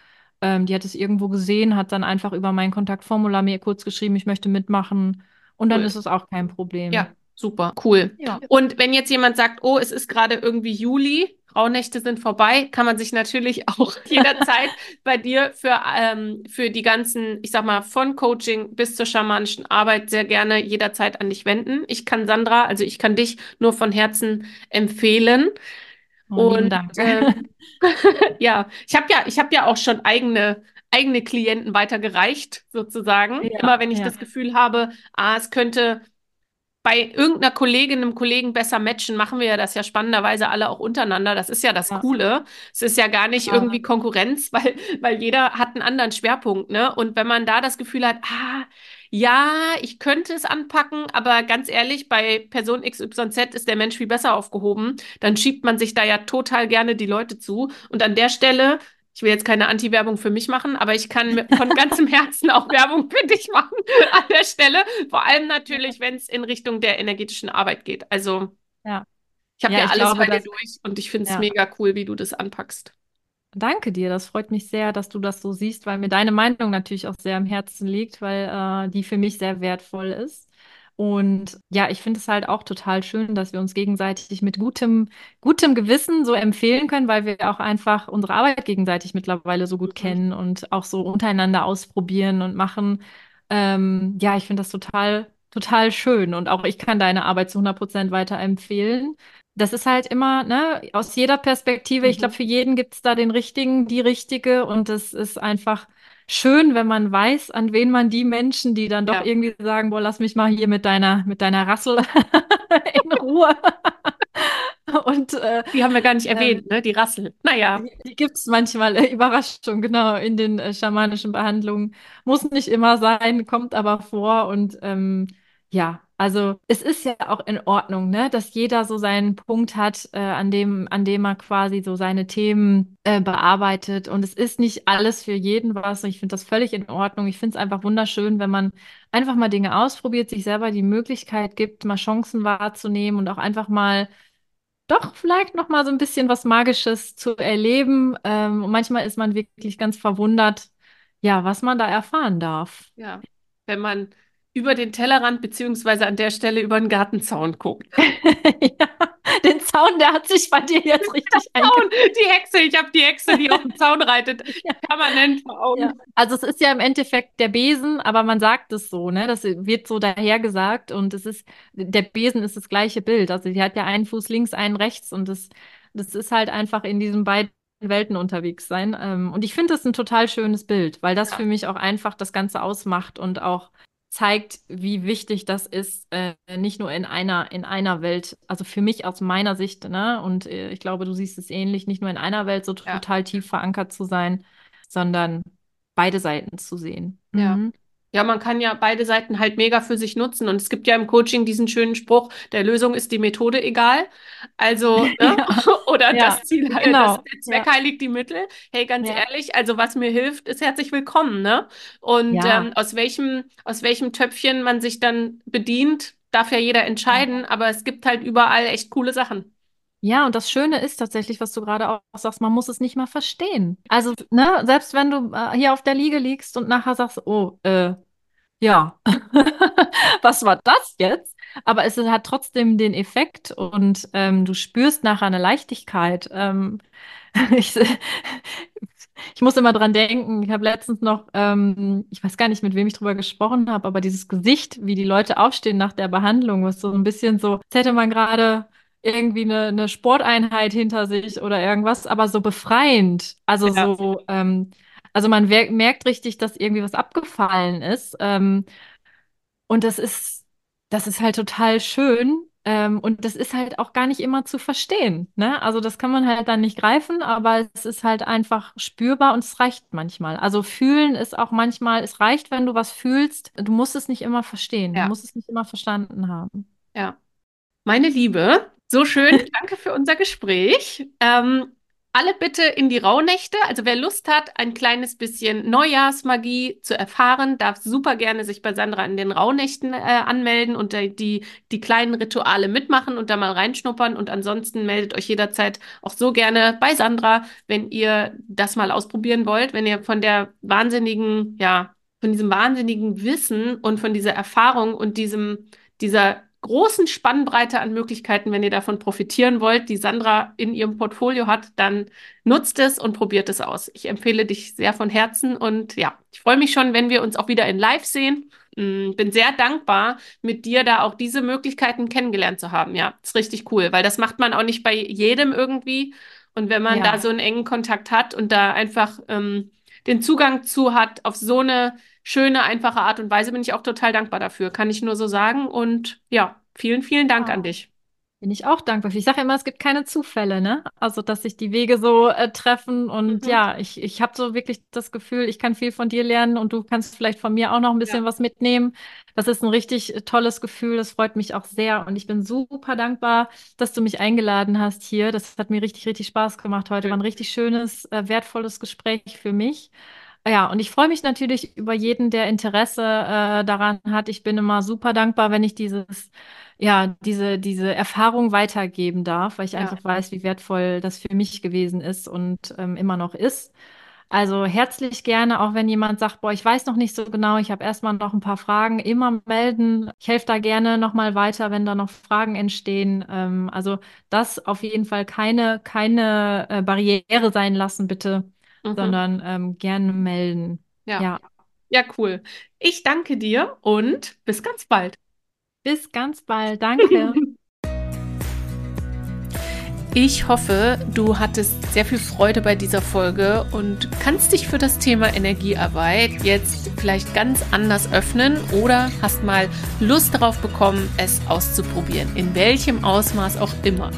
Ähm, die hat es irgendwo gesehen, hat dann einfach über mein Kontaktformular mir kurz geschrieben, ich möchte mitmachen. Und dann cool. ist es auch kein Problem. Ja, super, cool. Ja. Und wenn jetzt jemand sagt, oh, es ist gerade irgendwie Juli, Rauhnächte sind vorbei, kann man sich natürlich auch jederzeit bei dir für, ähm, für die ganzen, ich sag mal, von Coaching bis zur schamanischen Arbeit sehr gerne jederzeit an dich wenden. Ich kann Sandra, also ich kann dich nur von Herzen empfehlen. Und ähm, ja, ich habe ja, ich habe ja auch schon eigene, eigene Klienten weitergereicht, sozusagen. Ja, Immer wenn ich ja. das Gefühl habe, ah, es könnte bei irgendeiner Kollegin, einem Kollegen besser matchen, machen wir ja das ja spannenderweise alle auch untereinander. Das ist ja das Ja. Coole. Es ist ja gar nicht irgendwie Konkurrenz, weil, weil jeder hat einen anderen Schwerpunkt, ne? Und wenn man da das Gefühl hat, ah, ja, ich könnte es anpacken, aber ganz ehrlich, bei Person XYZ ist der Mensch viel besser aufgehoben, dann schiebt man sich da ja total gerne die Leute zu. Und an der Stelle ich will jetzt keine Anti-Werbung für mich machen, aber ich kann von ganzem Herzen auch Werbung für dich machen an der Stelle. Vor allem natürlich, wenn es in Richtung der energetischen Arbeit geht. Also, Ja. ich habe Ja, ja alles glaube, bei dir durch und ich finde es Ja. mega cool, wie du das anpackst. Danke dir, das freut mich sehr, dass du das so siehst, weil mir deine Meinung natürlich auch sehr am Herzen liegt, weil äh, die für mich sehr wertvoll ist. Und ja, ich finde es halt auch total schön, dass wir uns gegenseitig mit gutem, gutem Gewissen so empfehlen können, weil wir auch einfach unsere Arbeit gegenseitig mittlerweile so gut Mhm. kennen und auch so untereinander ausprobieren und machen. Ähm, ja, ich finde das total, total schön. Und auch ich kann deine Arbeit zu 100 Prozent weiterempfehlen. Das ist halt immer, ne, aus jeder Perspektive, ich Mhm. glaube, für jeden gibt es da den richtigen, die richtige. Und es ist einfach schön, wenn man weiß, an wen man die Menschen, die dann doch Ja. irgendwie sagen, boah, lass mich mal hier mit deiner, mit deiner Rassel in Ruhe. Und äh, Die haben wir gar nicht Ähm, erwähnt, ne? Die Rassel. Naja, die gibt es manchmal, äh, Überraschung, genau, in den äh, schamanischen Behandlungen. Muss nicht immer sein, kommt aber vor. Und ähm, ja, also es ist ja auch in Ordnung, ne, dass jeder so seinen Punkt hat, äh, an dem, an dem er quasi so seine Themen äh, bearbeitet. Und es ist nicht alles für jeden was. Ich finde das völlig in Ordnung. Ich finde es einfach wunderschön, wenn man einfach mal Dinge ausprobiert, sich selber die Möglichkeit gibt, mal Chancen wahrzunehmen und auch einfach mal doch vielleicht noch mal so ein bisschen was Magisches zu erleben. Ähm, und manchmal ist man wirklich ganz verwundert, ja, was man da erfahren darf. ja. Wenn man über den Tellerrand beziehungsweise an der Stelle über den Gartenzaun guckt. Ja, den Zaun, der hat sich bei dir jetzt richtig Zaun, die Hexe, ich habe die Hexe, die auf dem Zaun reitet, permanent vor Augen. Ja. Also es ist ja im Endeffekt der Besen, aber man sagt es so, ne? Das wird so dahergesagt und es ist, der Besen ist das gleiche Bild. Also die hat ja einen Fuß links, einen rechts und das, das ist halt einfach in diesen beiden Welten unterwegs sein. Ähm, und ich finde das ein total schönes Bild, weil das Ja. für mich auch einfach das Ganze ausmacht und auch zeigt, wie wichtig das ist, äh, nicht nur in einer, in einer Welt, also für mich aus meiner Sicht, ne? Und äh, ich glaube, du siehst es ähnlich, nicht nur in einer Welt so Ja. total tief verankert zu sein, sondern beide Seiten zu sehen. Ja. Mhm. Ja, man kann ja beide Seiten halt mega für sich nutzen. Und es gibt ja im Coaching diesen schönen Spruch, der Lösung ist die Methode egal. Also, ne? Ja. Oder Ja, das Ziel, halt, genau. das, der Zweck heiligt die Mittel. Hey, ganz Ja. ehrlich, also was mir hilft, ist herzlich willkommen, ne? Und Ja. ähm, aus welchem, aus welchem Töpfchen man sich dann bedient, darf ja jeder entscheiden. Aber es gibt halt überall echt coole Sachen. Ja, und das Schöne ist tatsächlich, was du gerade auch sagst, man muss es nicht mal verstehen. Also, ne, selbst wenn du äh, hier auf der Liege liegst und nachher sagst, oh, äh, ja, was war das jetzt? Aber es hat trotzdem den Effekt und ähm, du spürst nachher eine Leichtigkeit. Ähm, ich, ich muss immer dran denken, ich habe letztens noch, ähm, ich weiß gar nicht, mit wem ich drüber gesprochen habe, aber dieses Gesicht, wie die Leute aufstehen nach der Behandlung, was so ein bisschen so, als hätte man gerade irgendwie eine, eine Sporteinheit hinter sich oder irgendwas, aber so befreiend. Also Ja. so, ähm, also man merkt richtig, dass irgendwie was abgefallen ist. Ähm, und das ist, das ist halt total schön. Ähm, und das ist halt auch gar nicht immer zu verstehen. Ne? Also das kann man halt dann nicht greifen, aber es ist halt einfach spürbar und es reicht manchmal. Also fühlen ist auch manchmal, es reicht, wenn du was fühlst. Du musst es nicht immer verstehen. Du Ja. musst es nicht immer verstanden haben. Ja. Meine Liebe, so schön. Danke für unser Gespräch. Ähm, alle bitte in die Rauhnächte. Also wer Lust hat, ein kleines bisschen Neujahrsmagie zu erfahren, darf super gerne sich bei Sandra in den Rauhnächten äh, anmelden und die, die kleinen Rituale mitmachen und da mal reinschnuppern. Und ansonsten meldet euch jederzeit auch so gerne bei Sandra, wenn ihr das mal ausprobieren wollt, wenn ihr von der wahnsinnigen, ja, von diesem wahnsinnigen Wissen und von dieser Erfahrung und diesem, dieser großen Spannbreite an Möglichkeiten, wenn ihr davon profitieren wollt, die Sandra in ihrem Portfolio hat, dann nutzt es und probiert es aus. Ich empfehle dich sehr von Herzen und ja, ich freue mich schon, wenn wir uns auch wieder in Live sehen. Mm, Bin sehr dankbar, mit dir da auch diese Möglichkeiten kennengelernt zu haben. Ja, ist richtig cool, weil das macht man auch nicht bei jedem irgendwie. Und wenn man Ja. da so einen engen Kontakt hat und da einfach ähm, den Zugang zu hat auf so eine schöne, einfache Art und Weise, bin ich auch total dankbar dafür. Kann ich nur so sagen. Und ja, vielen, vielen Dank an dich. Bin ich auch dankbar für. Ich sage immer, es gibt keine Zufälle, ne? Also, dass sich die Wege so äh, treffen und Mhm. ja, ich, ich habe so wirklich das Gefühl, ich kann viel von dir lernen und du kannst vielleicht von mir auch noch ein bisschen Ja. was mitnehmen. Das ist ein richtig äh, tolles Gefühl, das freut mich auch sehr und ich bin super dankbar, dass du mich eingeladen hast hier. Das hat mir richtig, richtig Spaß gemacht heute. War ein richtig schönes, äh, wertvolles Gespräch für mich. Ja, und ich freue mich natürlich über jeden, der Interesse äh, daran hat. Ich bin immer super dankbar, wenn ich dieses, ja, diese, diese Erfahrung weitergeben darf, weil ich Ja. einfach weiß, wie wertvoll das für mich gewesen ist und ähm, immer noch ist. Also herzlich gerne, auch wenn jemand sagt, boah, ich weiß noch nicht so genau, ich habe erstmal noch ein paar Fragen, immer melden. Ich helfe da gerne nochmal weiter, wenn da noch Fragen entstehen. Ähm, also das auf jeden Fall keine, keine äh, Barriere sein lassen, bitte Mhm. sondern ähm, gerne melden. Ja. Ja, Ja, cool. Ich danke dir und bis ganz bald. bis ganz bald. Danke. Ich hoffe, du hattest sehr viel Freude bei dieser Folge und kannst dich für das Thema Energiearbeit jetzt vielleicht ganz anders öffnen oder hast mal Lust darauf bekommen, es auszuprobieren, in welchem Ausmaß auch immer.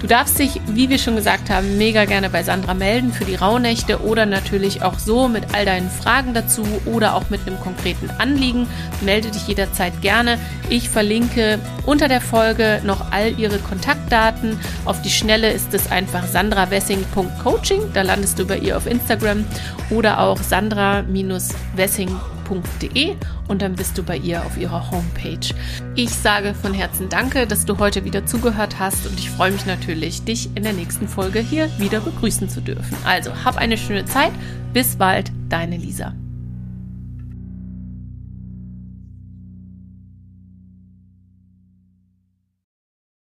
Du darfst dich, wie wir schon gesagt haben, mega gerne bei Sandra melden für die Rauhnächte oder natürlich auch so mit all deinen Fragen dazu oder auch mit einem konkreten Anliegen. Melde dich jederzeit gerne. Ich verlinke unter der Folge noch all ihre Kontaktdaten. Auf die Schnelle ist es einfach sandrawessing.coaching. Da landest du bei ihr auf Instagram oder auch sandra-wessing.de und dann bist du bei ihr auf ihrer Homepage. Ich sage von Herzen Danke, dass du heute wieder zugehört hast und ich freue mich natürlich, dich in der nächsten Folge hier wieder begrüßen zu dürfen. Also hab eine schöne Zeit. Bis bald, deine Lisa.